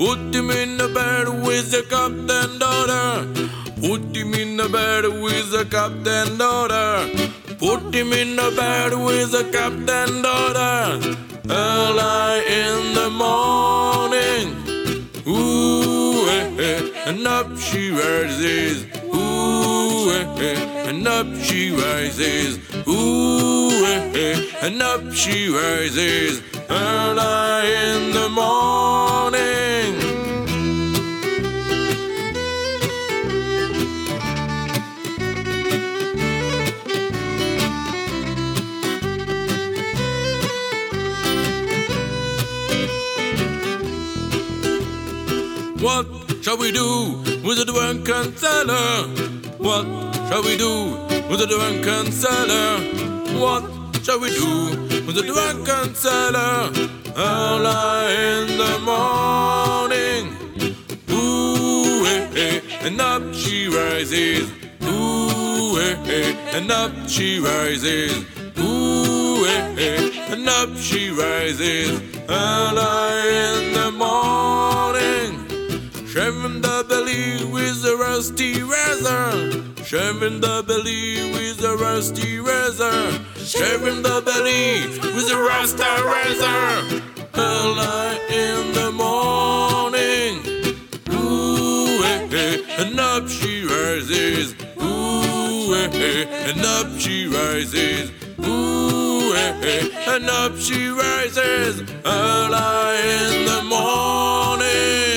Put him in the bed with the captain daughter. Put him in the bed with the captain daughter. Put him in the bed with the captain daughter. Early in the morning. Ooh, eh, eh, and up she rises. Ooh, eh, eh, and up she rises. Ooh, eh, eh, and up she rises. Early in the morning. What shall we do with the drunken sailor? What shall we do with the drunken sailor? What shall we do with the drunken sailor? Early in the morning. Ooh, eh, eh, and up she rises. Ooh, eh, eh, and up she rises. Ooh, eh, eh, and up she rises. Early in the morning. Shaving the belly with a rusty razor. Shaving the belly with a rusty razor. Shaving the belly with a rusty razor. Early in the morning. Ooh, eh, eh, and up she rises. Ooh, eh, eh, and up she rises. Ooh, eh, eh, and up she rises. Early in the morning.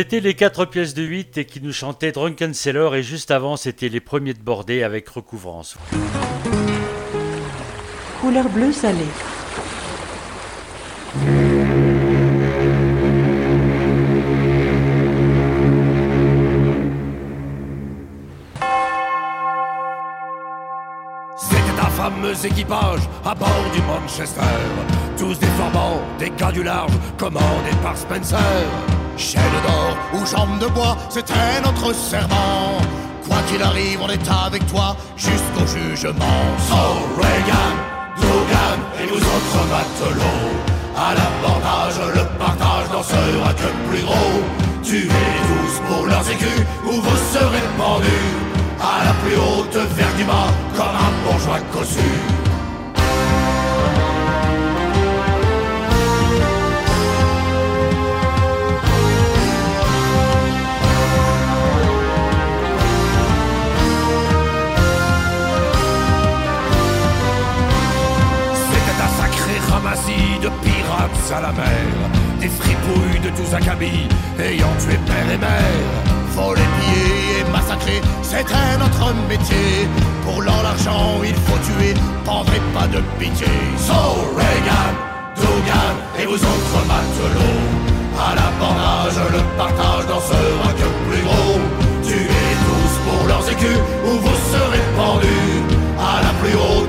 C'était les quatre pièces de 8 et qui nous chantaient Drunken Sailor et juste avant c'était les premiers de bordée avec recouvrance. Couleur bleue salée. C'était un fameux équipage à bord du Manchester, tous des formants, des gars du large, commandés par Spencer chaîne d'or ou jambe de bois, c'était notre serment. Quoi qu'il arrive, on est avec toi jusqu'au jugement. Sans Reagan, Dugan et nous autres matelots, à l'abordage, le partage n'en sera que plus gros. Tuez tous pour leurs écus ou vous serez pendus à la plus haute verdima comme un bourgeois cossu. de pirates à la mer, des fripouilles de tous acabits, ayant tué père et mère. Voler, piller et massacrer, c'était notre métier. Pour l'or, l'argent, il faut tuer, prendre et pas de pitié. So Reagan, Dougan et vous autres matelots, à l'abordage, le partage dans ce rack plus gros. Tuez tous pour leurs écus ou vous serez pendus à la plus haute.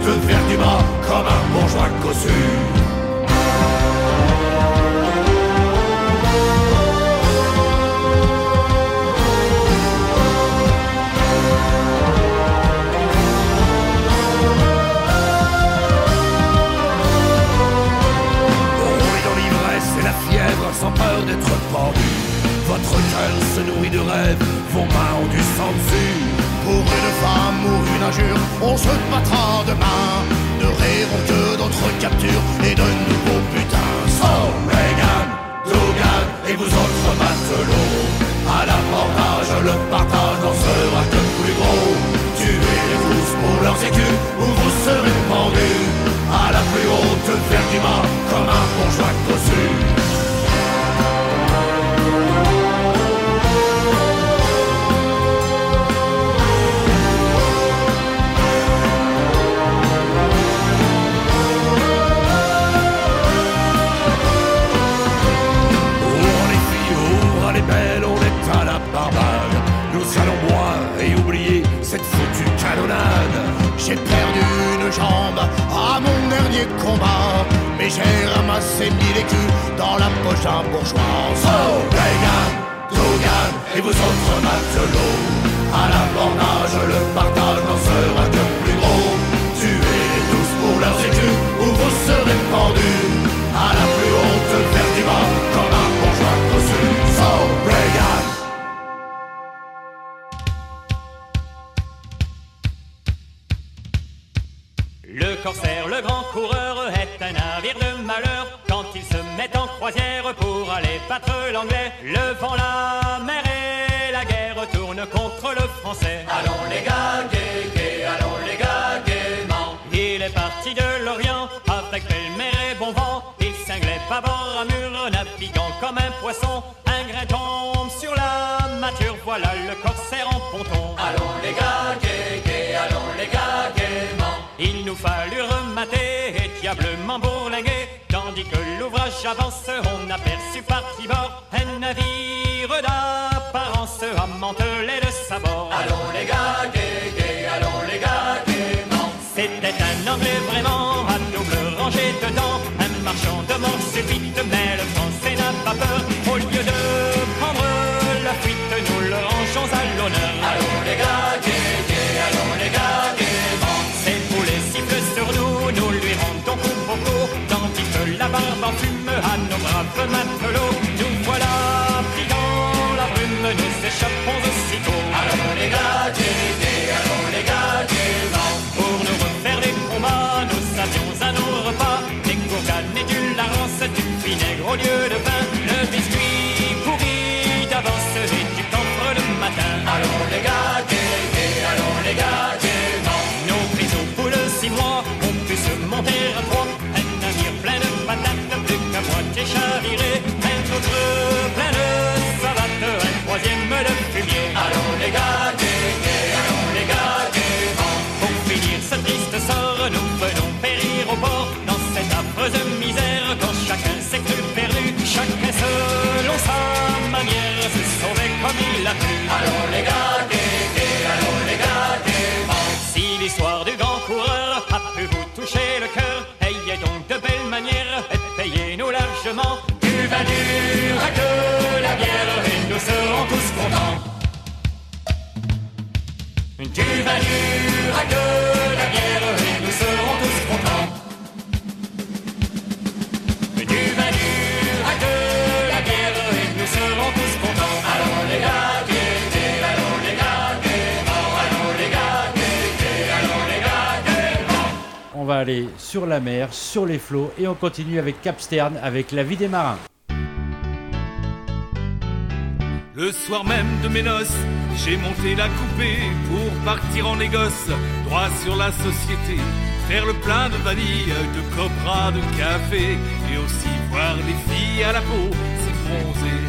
Du vin dur à que la bière et nous serons tous contents. Du vin dur à que la bière et nous serons tous contents. Allons les gars, gaiement, allons les gars, gaiement, allons les gars, gaiement, allons les gars, gaiement. On va aller sur la mer, sur les flots et on continue avec Cap Stern avec la vie des marins. Le soir même de mes noces, j'ai monté la coupée pour partir en négoce, droit sur la société, faire le plein de vanille, de copra, de café, et aussi voir les filles à la peau s'effronzer.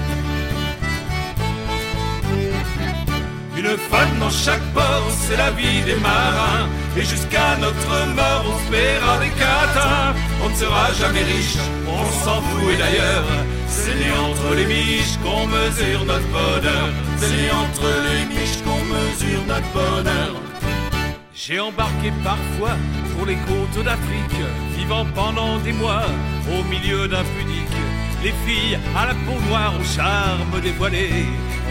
Une femme dans chaque port, c'est la vie des marins. Et jusqu'à notre mort, on se paiera des catins. On ne sera jamais riche, on s'en fout et d'ailleurs. C'est né entre les miches qu'on mesure notre bonheur. C'est né entre les miches qu'on mesure notre bonheur. J'ai embarqué parfois pour les côtes d'Afrique, vivant pendant des mois au milieu d'un pudique. Les filles à la peau noire, au charme dévoilé,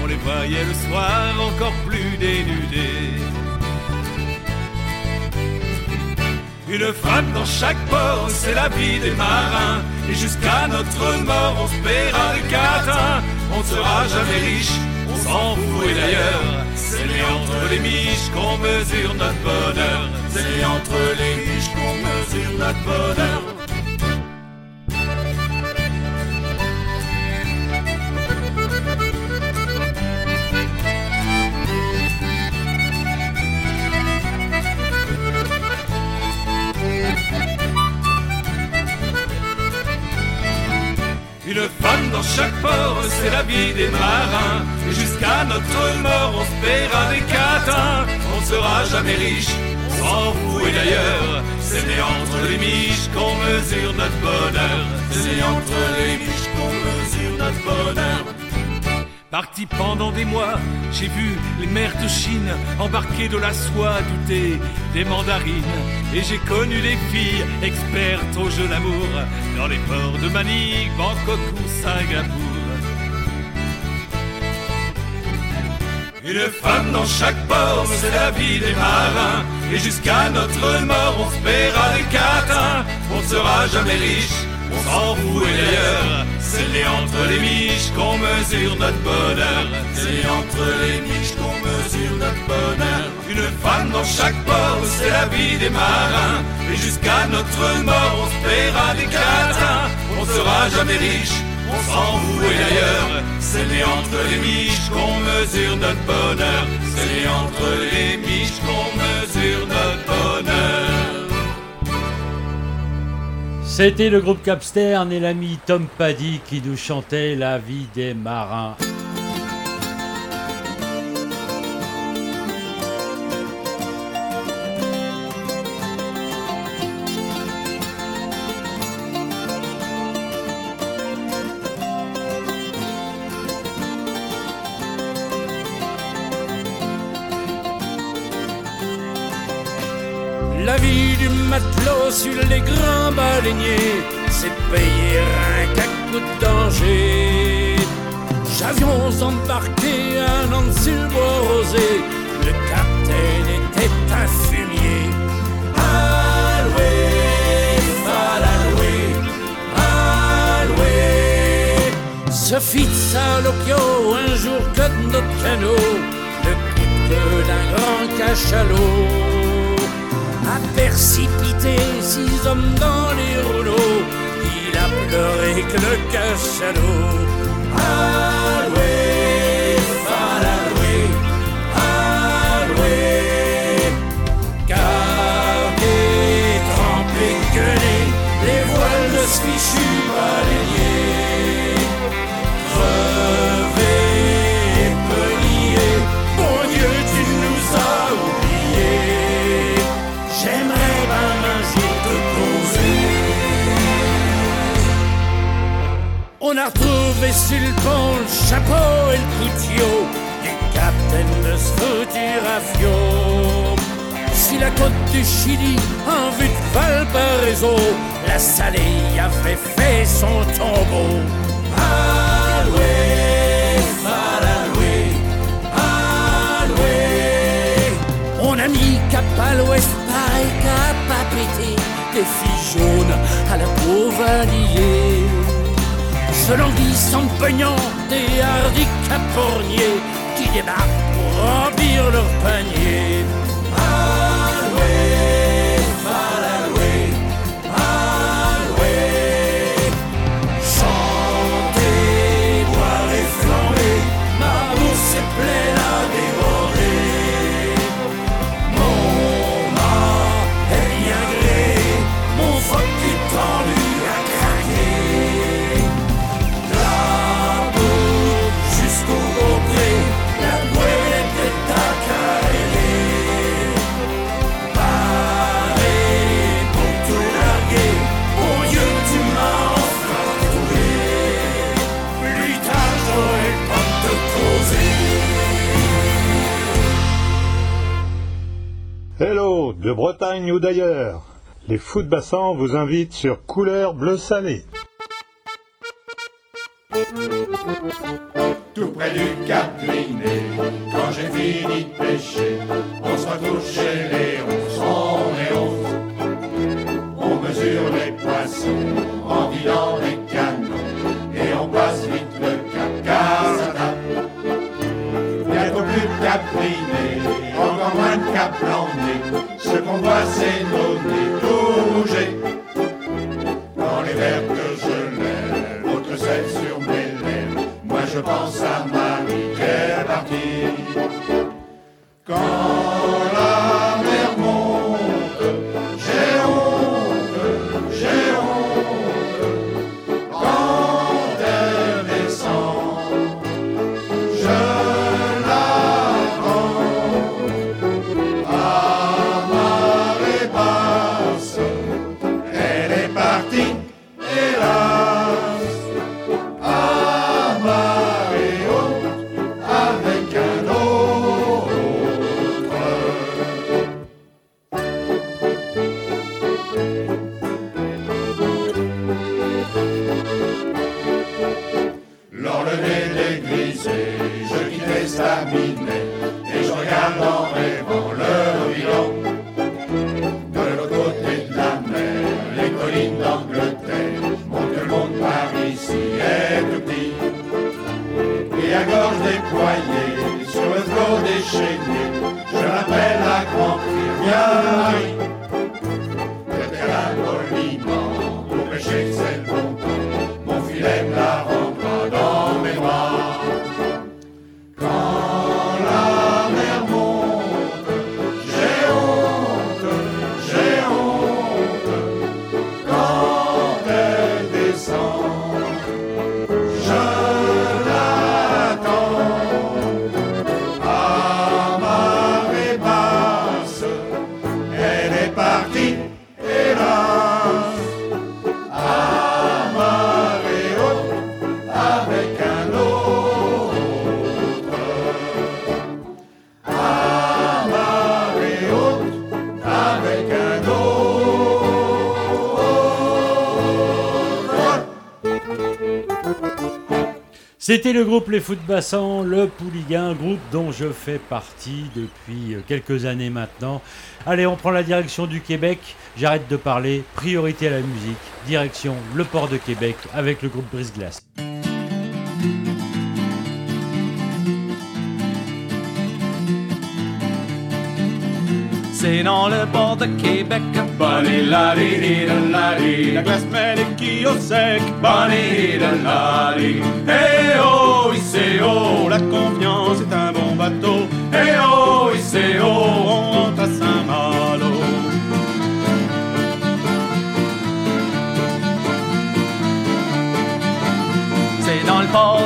on les voyait le soir encore plus dénudées. Une femme dans chaque port, c'est la vie des marins. Et jusqu'à notre mort, on se paiera des catins. On ne sera jamais riche, on s'en fout et d'ailleurs. C'est né entre les miches qu'on mesure notre bonheur. C'est né entre les miches qu'on mesure notre bonheur. Une femme dans chaque port, c'est la vie des marins. Et jusqu'à notre mort, on se paiera des catins. On sera jamais riche, s'en fout et d'ailleurs. C'est entre les miches qu'on mesure notre bonheur. C'est entre les miches qu'on mesure notre bonheur. Parti pendant des mois, j'ai vu les mers de Chine embarquer de la soie, douter des mandarines. Et j'ai connu des filles expertes au jeu d'amour dans les ports de Manille, Bangkok ou Singapour. Une femme dans chaque port, c'est la vie des marins. Et jusqu'à notre mort, on se paiera des catins. On ne sera jamais riche, on s'en et d'ailleurs. C'est entre les miches qu'on mesure notre bonheur. C'est entre les miches qu'on mesure notre bonheur. Une femme dans chaque port, c'est la vie des marins. Et jusqu'à notre mort, on se paiera des catins. On sera jamais riche, on s'en et d'ailleurs. C'est entre les miches qu'on mesure notre bonheur. C'est entre les miches qu'on mesure notre bonheur. C'était le groupe Cap Stern et l'ami Tom Paddy qui nous chantait la vie des marins. La vie du matelot sur les grands baleiniers, c'est payer rien qu'à coup de danger. J'avions embarqué un an sur le bois rosé, le capitaine était un fumier. Alloué, falalloué, alloué. Ce fit Salopio un jour que notre canot, le coup d'un grand cachalot a précipité six hommes dans les rouleaux. Il a pleuré que le cachalot. Alloué, a retrouvé sur le pont le chapeau et le couteau du capitaine de ce foutu rafio. Si la côte du Chili, en vue de Valparaiso, la salée avait fait son tombeau. Alloué, falalloué, alloué. ami cap à l'ouest, pareil cap à péter, des filles jaunes à la peau vanillée. Je languis en peignant des hardis caporniers qui débarquent pour remplir leur panier. De Bretagne ou d'ailleurs. Les foot bassants vous invitent sur Couleur Bleu Salé. Tout près du Cap quand j'ai fini C'était le groupe Les Foot Bassants, le Pouliguen, groupe dont je fais partie depuis euh, quelques années maintenant. Allez, on prend la direction du Québec. J'arrête de parler. Priorité à la musique. Direction le port de Québec avec le groupe Brise-Glace. C'est dans le port de Québec. Bonnie la di la di, la glace met les sec. Bonnie la di, hey oh, c'est oh, la confiance est un bon bateau. Hey oh, oui c'est oh, on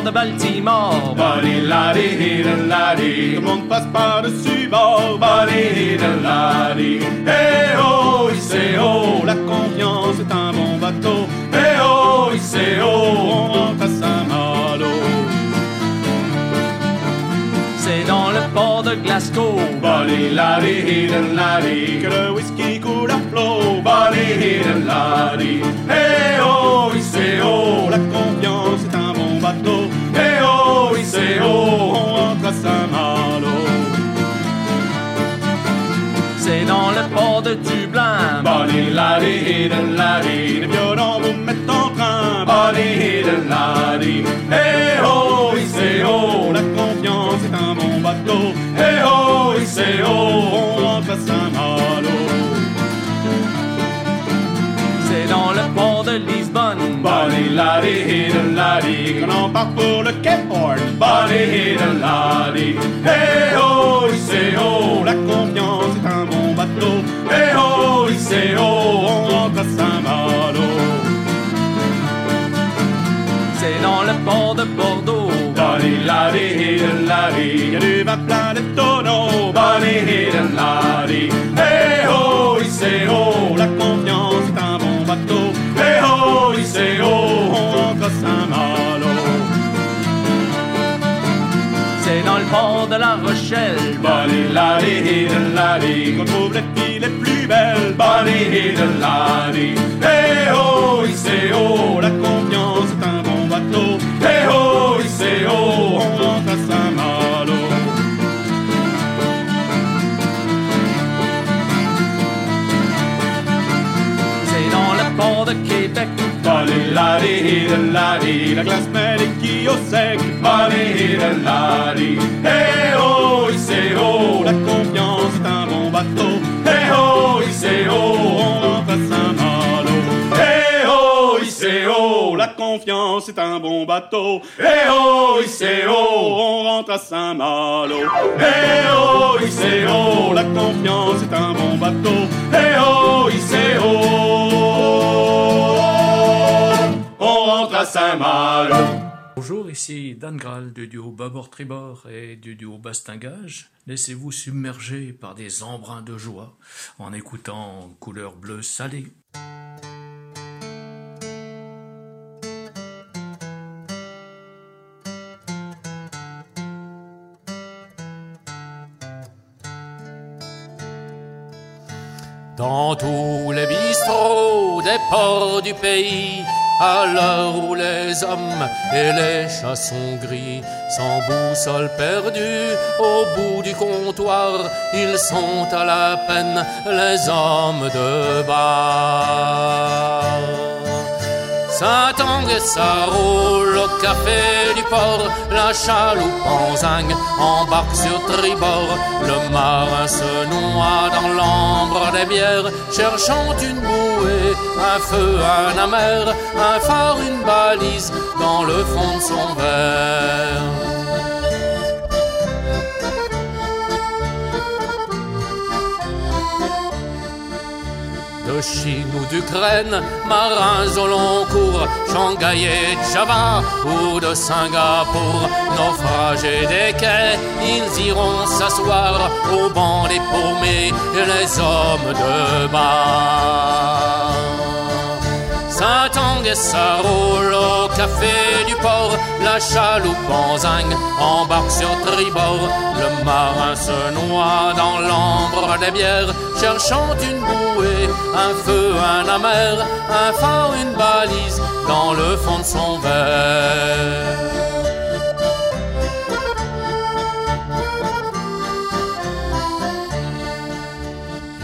de Baltimore. Bonnie la di di da la di, tout le monde passe par-dessus bord. Bonnie da la di, hey oh, c'est oh, la confiance est un bon bateau. Hey oh, c'est oh, on rentre à Saint-Malo. C'est dans le port de Glasgow. Bonnie la di da la di, que le whisky coule à flot. Bonnie di da la di, hey oh, c'est oh, la confiance oh, c'est oh, on rentre à Saint-Malo. c'est dans le port de Dublin. Bonnie laddie, de laddie, les violons vous mettent en train. Bonnie de laddie, hey ho, c'est oh, la confiance est un bon bateau. Hey ho, c'est oh, on rentre à Saint-Malo. C'est dans le port de Lisbonne. Bonnie laddie, de laddie, quand on part pour le Cape Horn. Bonnie de laddie, hey ho, c'est oh, la confiance est un bon bateau. Hey ho, c'est oh, on rentre à Saint-Malo. C'est dans le port de Bordeaux. Bonnie laddie, de laddie, y a du vin plein de tonneaux. Bonnie de laddie, hey ho, c'est oh, la confiance On rentre à Saint-Malo. C'est dans le port de La Rochelle. Bonnie laddie, de laddie, qu'on trouve les filles les plus belles? Bonnie de ho, c'est oh, la confiance est un bon bateau. C'est oh, on Laddie, de laddie, la glace quilles au sec. De laddie, hey ho, c'est oh, la confiance est un bon bateau. Hey ho, c'est oh, on rentre à Saint-Malo. Hey ho, c'est oh, la confiance est un bon bateau. Hey ho, c'est oh, on rentre à Saint-Malo. Hey ho, c'est oh, la confiance est un bon bateau. Hey ho, c'est oh, Bonjour, ici Dan Graal du duo Babord Tribord et du duo Bastingage. Laissez-vous submerger par des embruns de joie en écoutant Couleur bleue salée. Dans tous les bistrots des ports du pays, à l'heure où les hommes et les chats sont gris, sans boussole perdue, au bout du comptoir, ils sont à la peine les hommes de bar. Saint-Angue, ça roule au café du port, la chaloupe en zinc embarque sur tribord. Le marin se noie dans l'ambre des bières, cherchant une bouée, un feu, un amer, un phare, une balise dans le fond de son verre. De Chine ou d'Ukraine, marins au long cours, Shanghai et Java ou de Singapour, naufragés des quais, ils iront s'asseoir au banc des paumés, les hommes de bar. Saint-Angue, ça roule au café du port, la chaloupe en embarque sur tribord. Le marin se noie dans l'ambre des bières, cherchant une bouée, un feu, un amer, un phare, une balise dans le fond de son verre.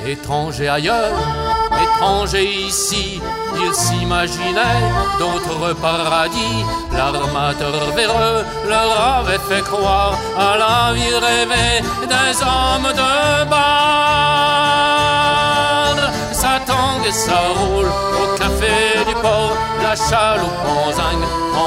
Étranger ailleurs, étranger ici, il s'imaginait d'autres paradis. L'armateur véreux leur avait fait croire à la vie rêvée des hommes de bar. Ça tangue et ça roule au café du port, la chaloupe en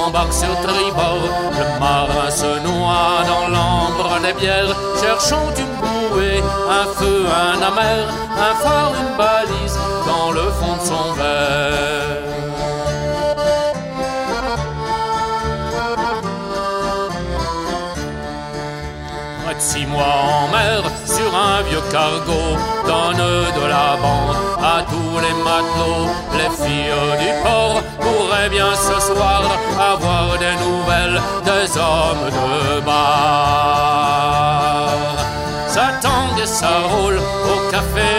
embarque sur tribord. Le marin se noie dans l'ambre des bières, cherchant une bouée, un feu, un amer, un phare, une balise dans le fond de son verre. Six mois en mer, sur un vieux cargo, donne de la bande à tous les matelots. Les filles du port pourraient bien ce soir avoir des nouvelles des hommes de bar. Ça tangue et ça roule au café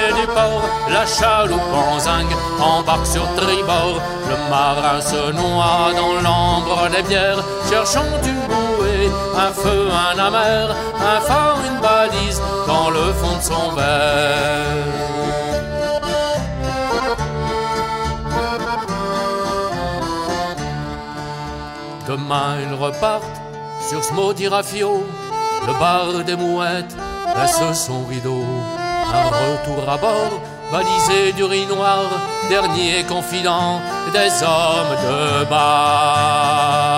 chaloupe en zinc embarque sur tribord. Le marin se noie dans l'ambre des bières, cherchant une bouée, un feu, un amer, un phare, une balise dans le fond de son verre. Demain ils repartent sur ce maudit rafio, le bar des mouettes laisse son rideau. Un retour à bord balisé d'urinoir, dernier confident des hommes de bas.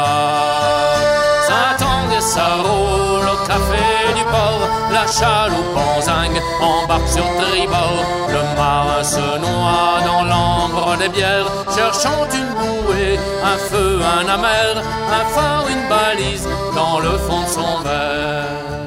Saint-Ange et roule au café du port, la chaloupe en embarque sur tribord, le marin se noie dans l'ambre des bières, cherchant une bouée, un feu, un amer, un phare, une balise dans le fond de son verre.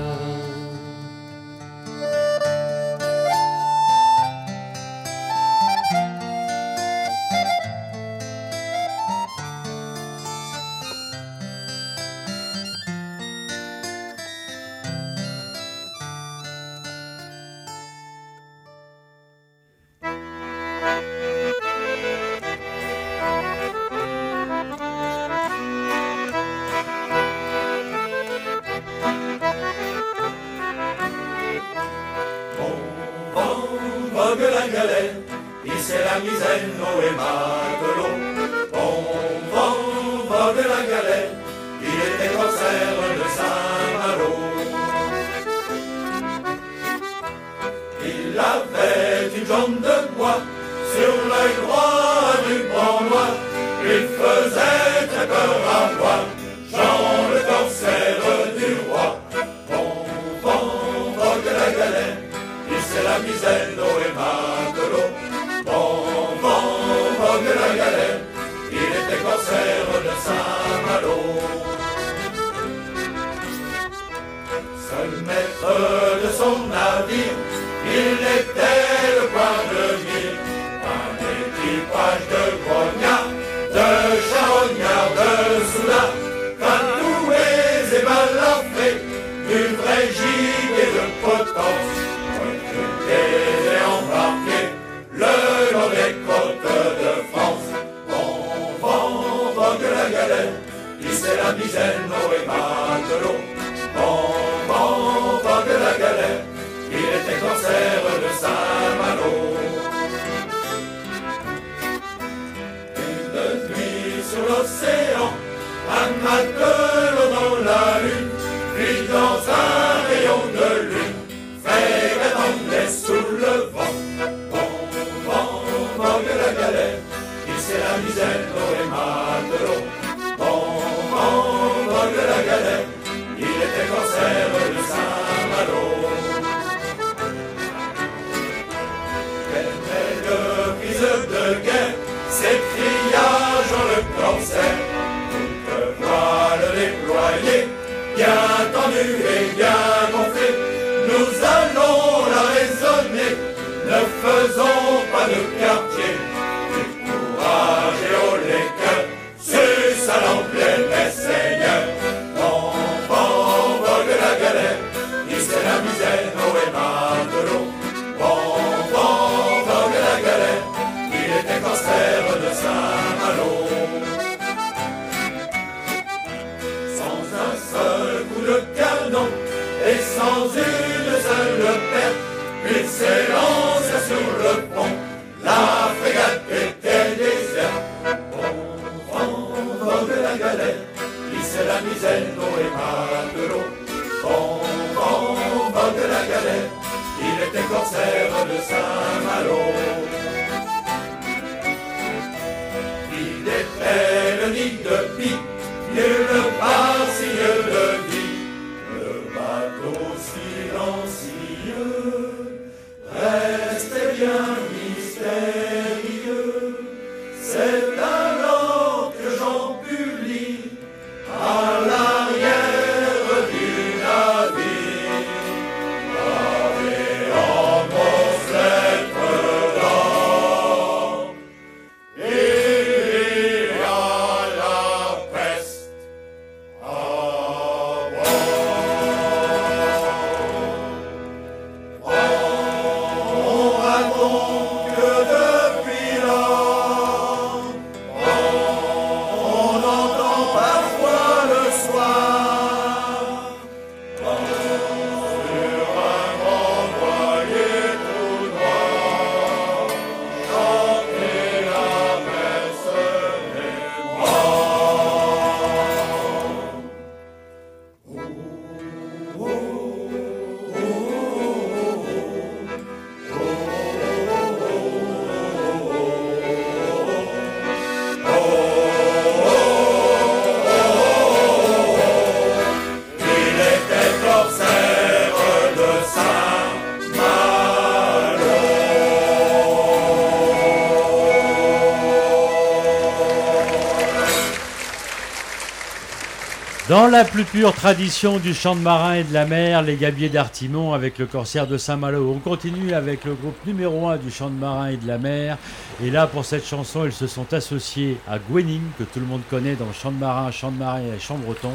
La plus pure tradition du chant de marin et de la mer, les gabiers d'Artimon avec le corsaire de Saint-Malo. On continue avec le groupe numéro 1 du chant de marin et de la mer. Et là, pour cette chanson, ils se sont associés à Gwening, que tout le monde connaît dans chant de marin, chant de marin et chant breton,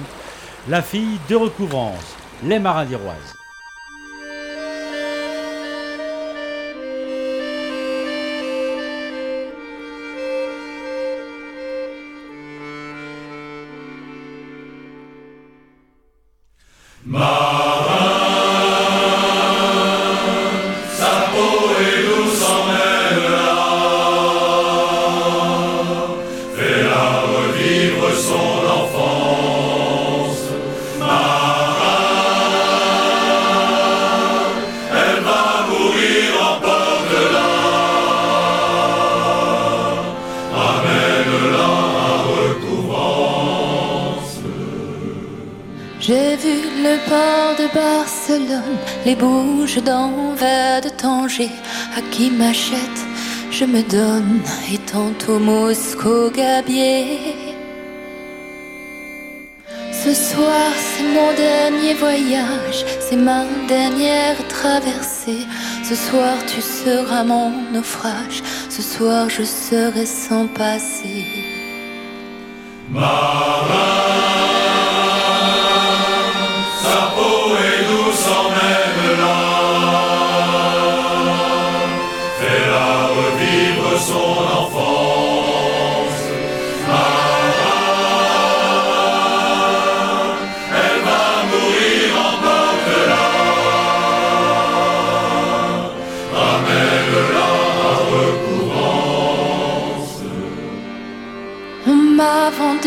la fille de recouvrance, les marins d'Iroise. Bouges d'Anvers de Tanger, à qui m'achète, je me donne, et tantôt Moscou Gabier. Ce soir, c'est mon dernier voyage, c'est ma dernière traversée. Ce soir, tu seras mon naufrage, ce soir, je serai sans passé. Sa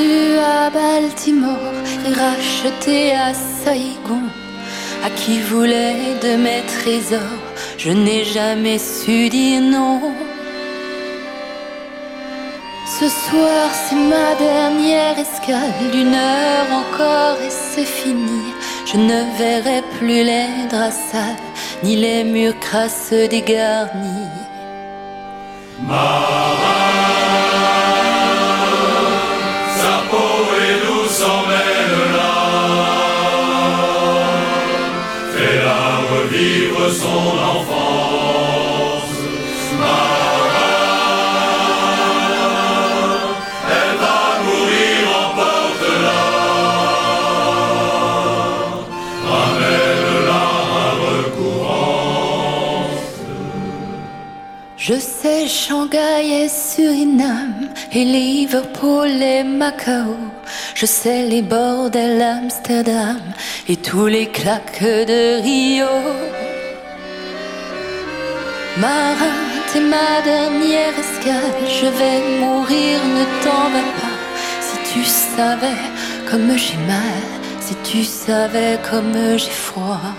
à Baltimore et racheté à Saigon. À qui voulait de mes trésors, je n'ai jamais su dire non. Ce soir, c'est ma dernière escale, d'une heure encore et c'est fini. Je ne verrai plus les draps sales, ni les murs crasseux dégarnis. Liverpool et Macao. Je sais les bordels Amsterdam et tous les claques de Rio. Marin, t'es ma dernière escale. Je vais mourir, ne t'en va pas. Si tu savais comme j'ai mal, si tu savais comme j'ai froid.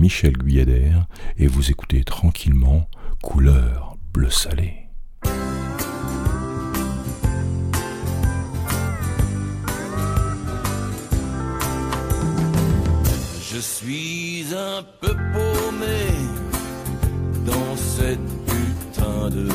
Michel Guyader et vous écoutez tranquillement Couleur bleu salé. Je suis un peu paumé dans cette putain de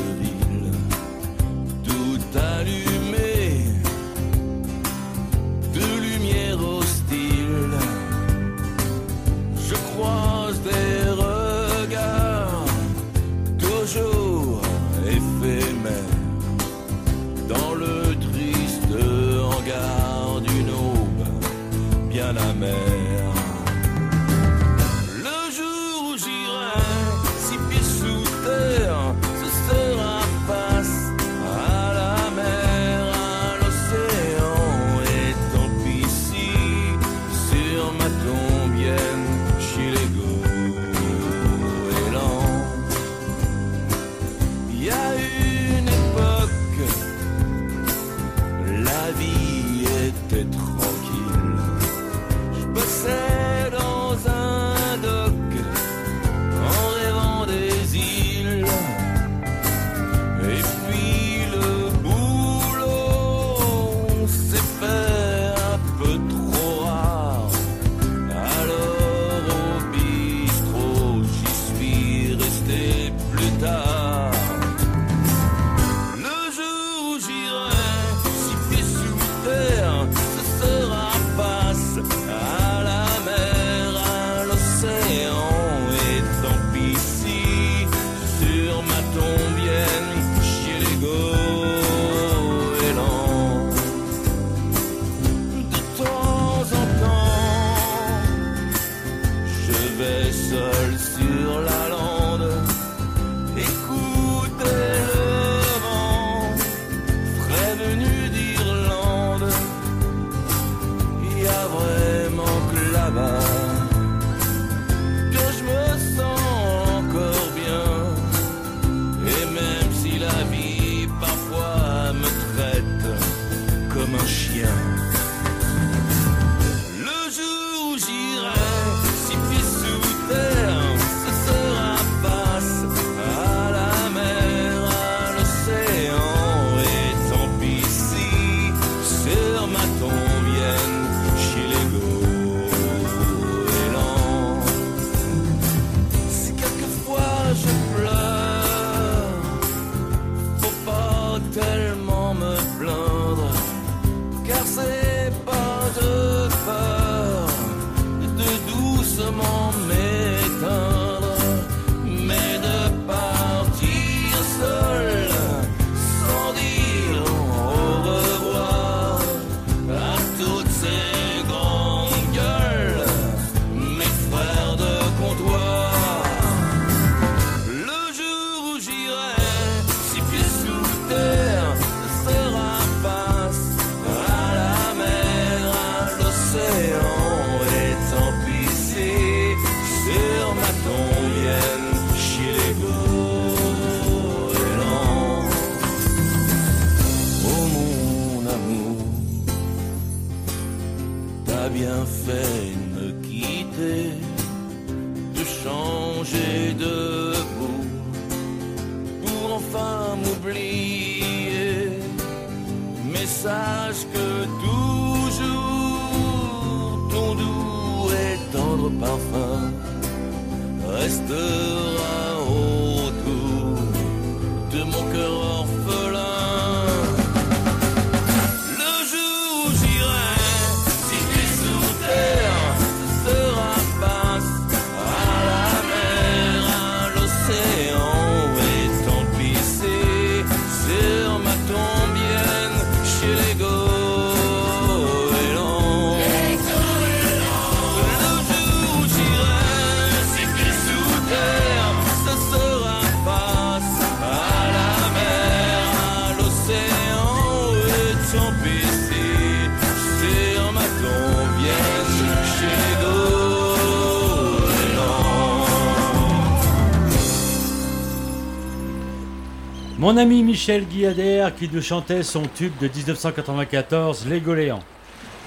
Mon ami Michel Guyader qui nous chantait son tube de 1994, Les Goléans.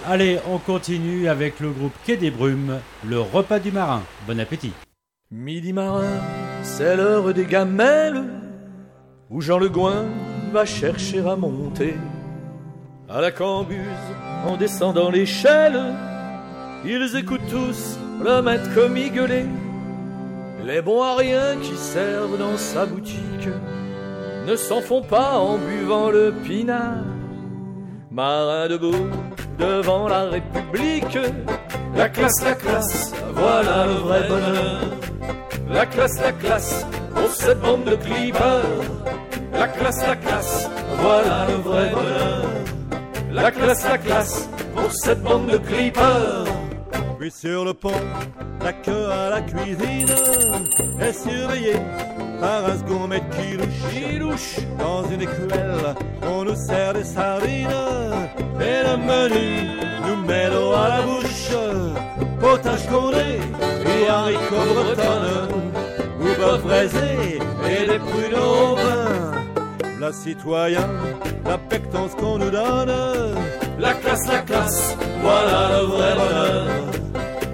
Allez, on continue avec le groupe Quai des Brumes, le repas du marin. Bon appétit. Midi marin, c'est l'heure des gamelles, où Jean Le Gouin va chercher à monter. À la cambuse, en descendant l'échelle, ils écoutent tous le maître commis gueuler. Les bons à rien qui servent dans sa boutique ne s'en font pas en buvant le pinard. Marin debout devant la République, la classe, la classe, voilà le vrai bonheur. La classe, la classe, pour cette bande de clippers. La classe, la classe, voilà le vrai bonheur. La classe, la classe, pour cette bande de clippers. Puis sur le pont, la queue à la cuisine est surveillée par un maître qui louche. Dans une écuelle, on nous sert des sardines et le menu nous met l'eau à la bouche. Potage condé et haricots bretonnes, ou bœuf braisé et des pruneaux au vin. La citoyen, la pectance qu'on nous donne. La classe, la classe, voilà le vrai bonheur.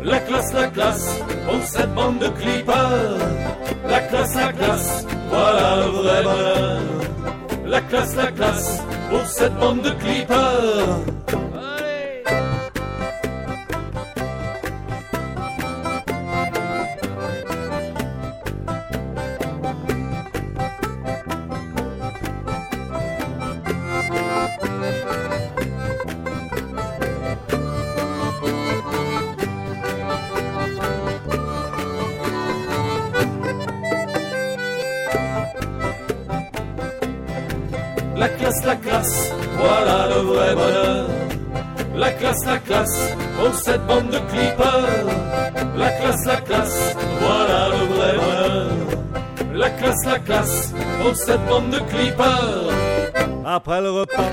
La classe, la classe, pour cette bande de clippers. La classe, la classe, voilà le vrai bonheur. La classe, la classe, pour cette bande de clippers. Classe, la classe, pour cette bande de clippers. La classe, la classe, voilà le vrai bonheur. La classe, la classe, pour cette bande de clippers. Après le repas,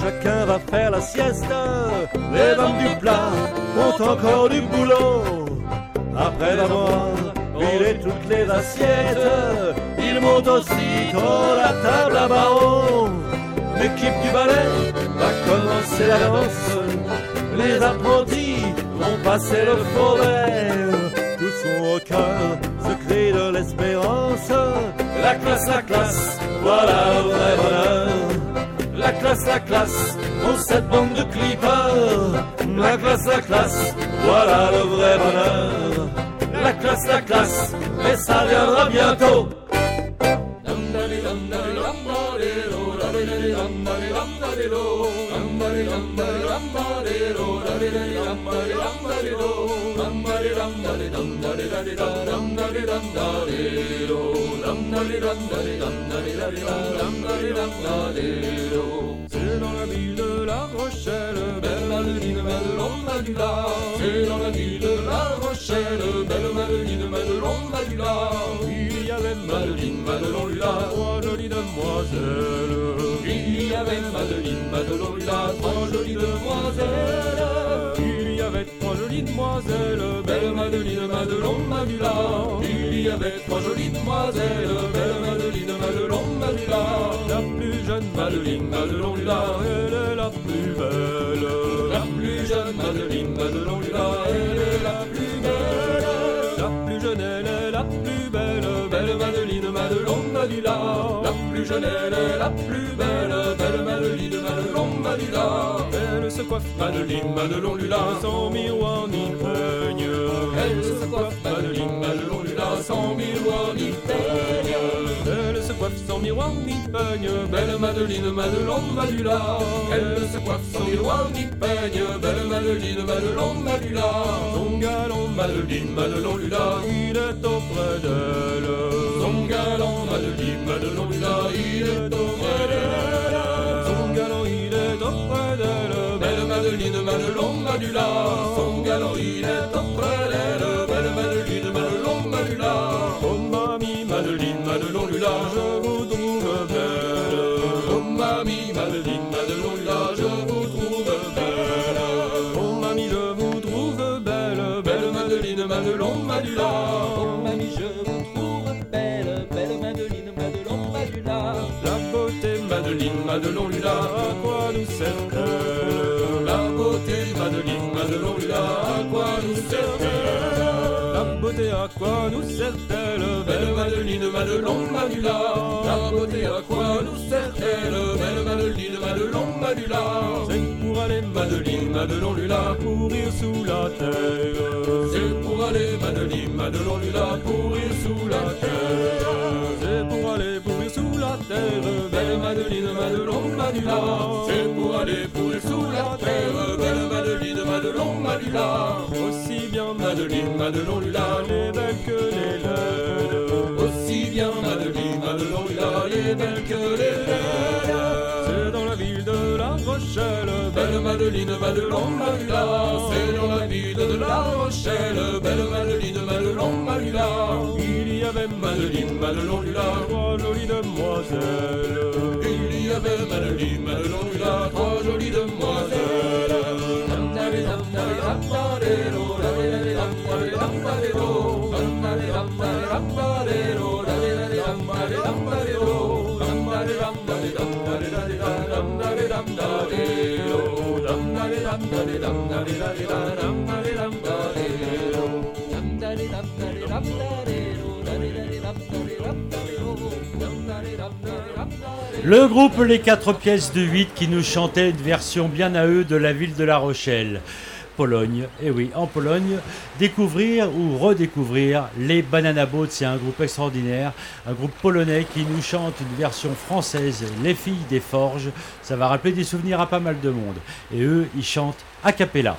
chacun va faire la sieste. Les dames du plat ont encore du boulot. Après avoir vidé toutes les assiettes, ils montent aussitôt la table à barreaux. L'équipe du ballet va commencer la danse. Les apprentis vont passer le faux. Tous sont au cœur, secret de l'espérance. La classe, la classe, voilà le vrai bonheur. La classe, la classe, pour cette bande de clippers. La classe, la classe, voilà le vrai bonheur. La classe, la classe, mais ça viendra bientôt. C'est dans la ville de La Rochelle, belle Madeline, Madelon, Madula. C'est dans la ville de La Rochelle, belle Madeline, Madelon, Madula. Il y avait Madeline, Madelon, Lula, trois jolies demoiselles. Il y avait Madeline, Madelon, Lula, trois jolies demoiselles. Jolies demoiselles, belle Madeline, Madelon, Madula. Il y avait trois jolies demoiselles, belle Madeline, Madelon, Madula. La plus jeune Madeline, Madelon, Lula, elle est la plus belle. La plus jeune Madeline, Madelon, Lula, elle est la plus belle. La plus jeune, elle est la plus belle, belle Madeline, Madelon, Madula. La plus jeune, elle est la plus belle Madeline, Madelon, Lula, sans miroir ni peigne. Elle se coiffe, Madeline, Madelon, Lula, sans miroir ni peigne. Elle se coiffe sans miroir ni peigne, belle Madeline, Madelon, Madula. Elle se coiffe sans miroir ni peigne, belle Madeline, Madelon, Madula. Son galant, Madeline, Madelon, Lula, il est auprès d'elle. Son galant, Madeline, Madelon, Lula, il est auprès d'elle. Madeline, Madelon, Madula. Son galant, il est auprès d'elle. Madeline, Madelon, Madula. La beauté, à quoi nous sert-elle Belle Madeline, Madelon, Madula. C'est pour aller, Madeline, Madelon, Lula, courir sous la terre. C'est pour aller, Madeline, Madelon, Lula, courir sous la terre. C'est pour aller pourrir sous la terre, belle Madeline, Madelon, Madula. C'est pour aller pourrir sous la terre, belle Madeline, Madelon, Madula. Aussi bien Madeline, Madelon, Lula, les belles que les laides. Aussi bien Madeline, Madelon, Lula, les belles que les laides. C'est dans la ville de La Rochelle, belle Madeline, Madelon, Madula. C'est dans la ville de La Rochelle, belle Madeline, Madelon, Madula. Il y avait Madeline, Madelon, Lula, trois jolies demoiselles. Il y avait Madeline, Madelon, Lula, trois jolies demoiselles. Le groupe Les 4 pièces de 8 qui nous chantait une version bien à eux de la ville de La Rochelle. Pologne, et oui, en Pologne, découvrir ou redécouvrir les Banana Boats, c'est un groupe extraordinaire, un groupe polonais qui nous chante une version française, Les filles des forges, ça va rappeler des souvenirs à pas mal de monde. Et eux, ils chantent a cappella.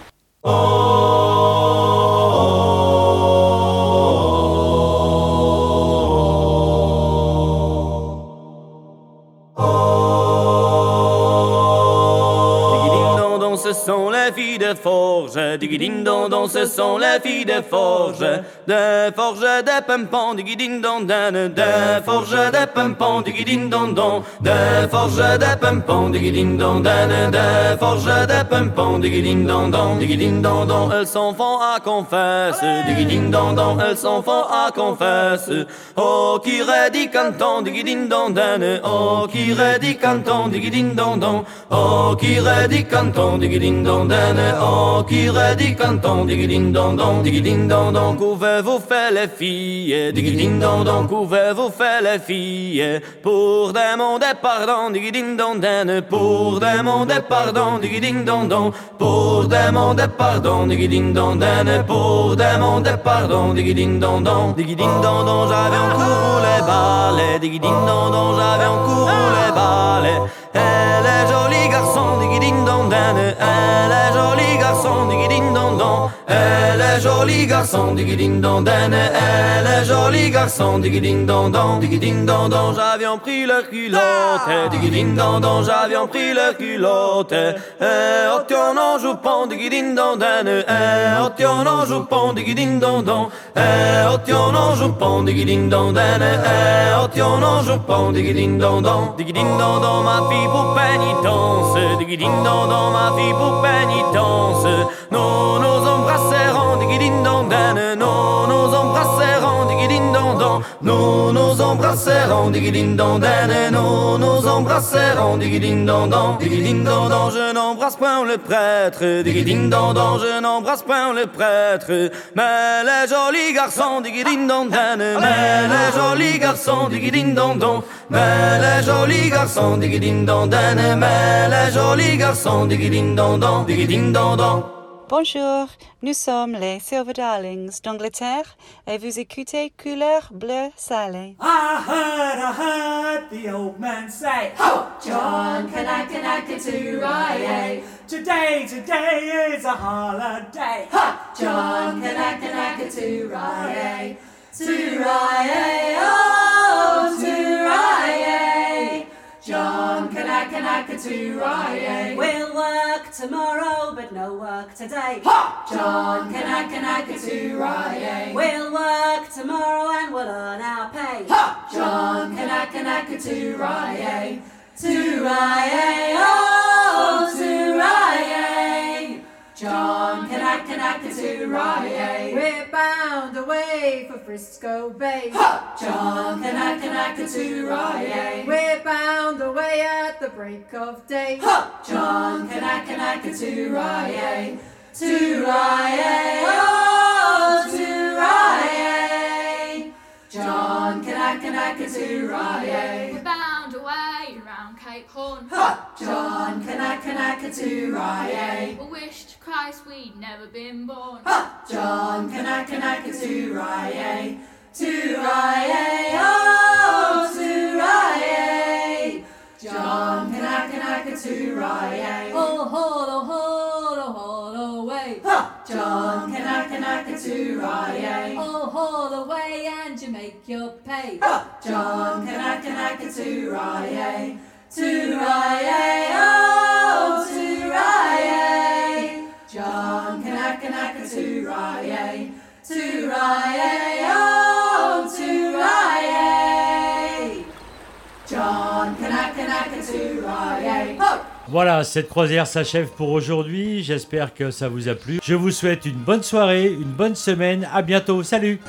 Les filles de forge. Digidindondon, ce sont les filles de forge. De forge de pimpon, digidindondan. De forge de pimpon, digidindondon. De forge de pimpon, digidindondan. De forge de pimpon, digidindondon. Digidindondon, elles s'en font à confesse. Digidindondon, elles s'en font à confesse. Oh, qui redit canton, digidindondan. Oh, qui redit canton, digidindondon. Oh, qui redit canton, digidindondan. Oh, qui redit canton, digidindondon. Digidindondon, qu'ouvez-vous fait les filles? Digidindondon, qu'ouvez-vous fait les filles? Pour demander pardon, digidindondan. Pour demander pardon, digidindondon. Pour demander pardon, digidindondan. Pour demander pardon, digidindondon. Digidindondon, j'avais en cours les balais. Digidindondon, j'avais en cours les balais. Elle est jolie digidindondan. Elle est jolie garçon, digidindondon. Elle est jolie garçon, digidindondan. Elle est jolie garçon, digidindondon. Digidindondon, j'avions pris leur culotte. Digidindondon, j'avions pris leur culotte. Eh, oh, tiens, non, joue pont, digidindondan. Eh, oh, tiens, non, joue pont, digidindondon. Eh, oh, tiens, non, joue pont, digidindondan. Eh, oh, tiens, non, joue pont, digidindondon. Digidindondon, ma fille pour pénitence. Digidindondon, ma fille pour pénitence ding dong dan, non, nos embrassèrent en ding dong dan, non, nos embrassèrent non, dan, je n'embrasse point le prêtre, ding dong je n'embrasse point le prêtre, mais les jolis garçons, ding dong mais les jolis garçons, ding dong mais les jolis garçons, ding dong mais les jolis garçons, ding dong dan, ding dan. Bonjour, nous sommes les Silver Darlings d'Angleterre et vous écoutez Couleur Bleu Salé. I heard, I heard the old man say, Ho! John Kanaka to Rye. Today, today is a holiday. Ha! John Kanaka Turaye, oh, Turaye. John Kanaka Turaye. We'll work tomorrow, but no work today. Ha! John Kanaka Turaye. We'll work tomorrow and we'll earn our pay. Ha! John Kanaka Turaye. Turaye, oh, Turaye. John Canuck, Canuck, to Surrey. We're bound away for Frisco Bay. Ha! John Canuck, Canuck, to Surrey. We're bound away at the break of day. Ha! John Canuck, to and oh, to Surrey, oh, Surrey. John Canuck, Canuck, to Surrey. We're bound away Cape Horn. Ha! John Kanaka Turaye. We wish to Christ we'd never been born. Ha! John Kanaka Turaye. Turaye, oh, Turaye. John Kanaka Turaye. Oh, holo, holo, holo way. Ha! John Kanaka Turaye. Oh, haul away and you make your pay. Ha! John Kanaka Turaye. Turaye, Voilà, cette croisière s'achève pour aujourd'hui. J'espère que ça vous a plu. Je vous souhaite une bonne soirée, une bonne semaine. À bientôt. Salut!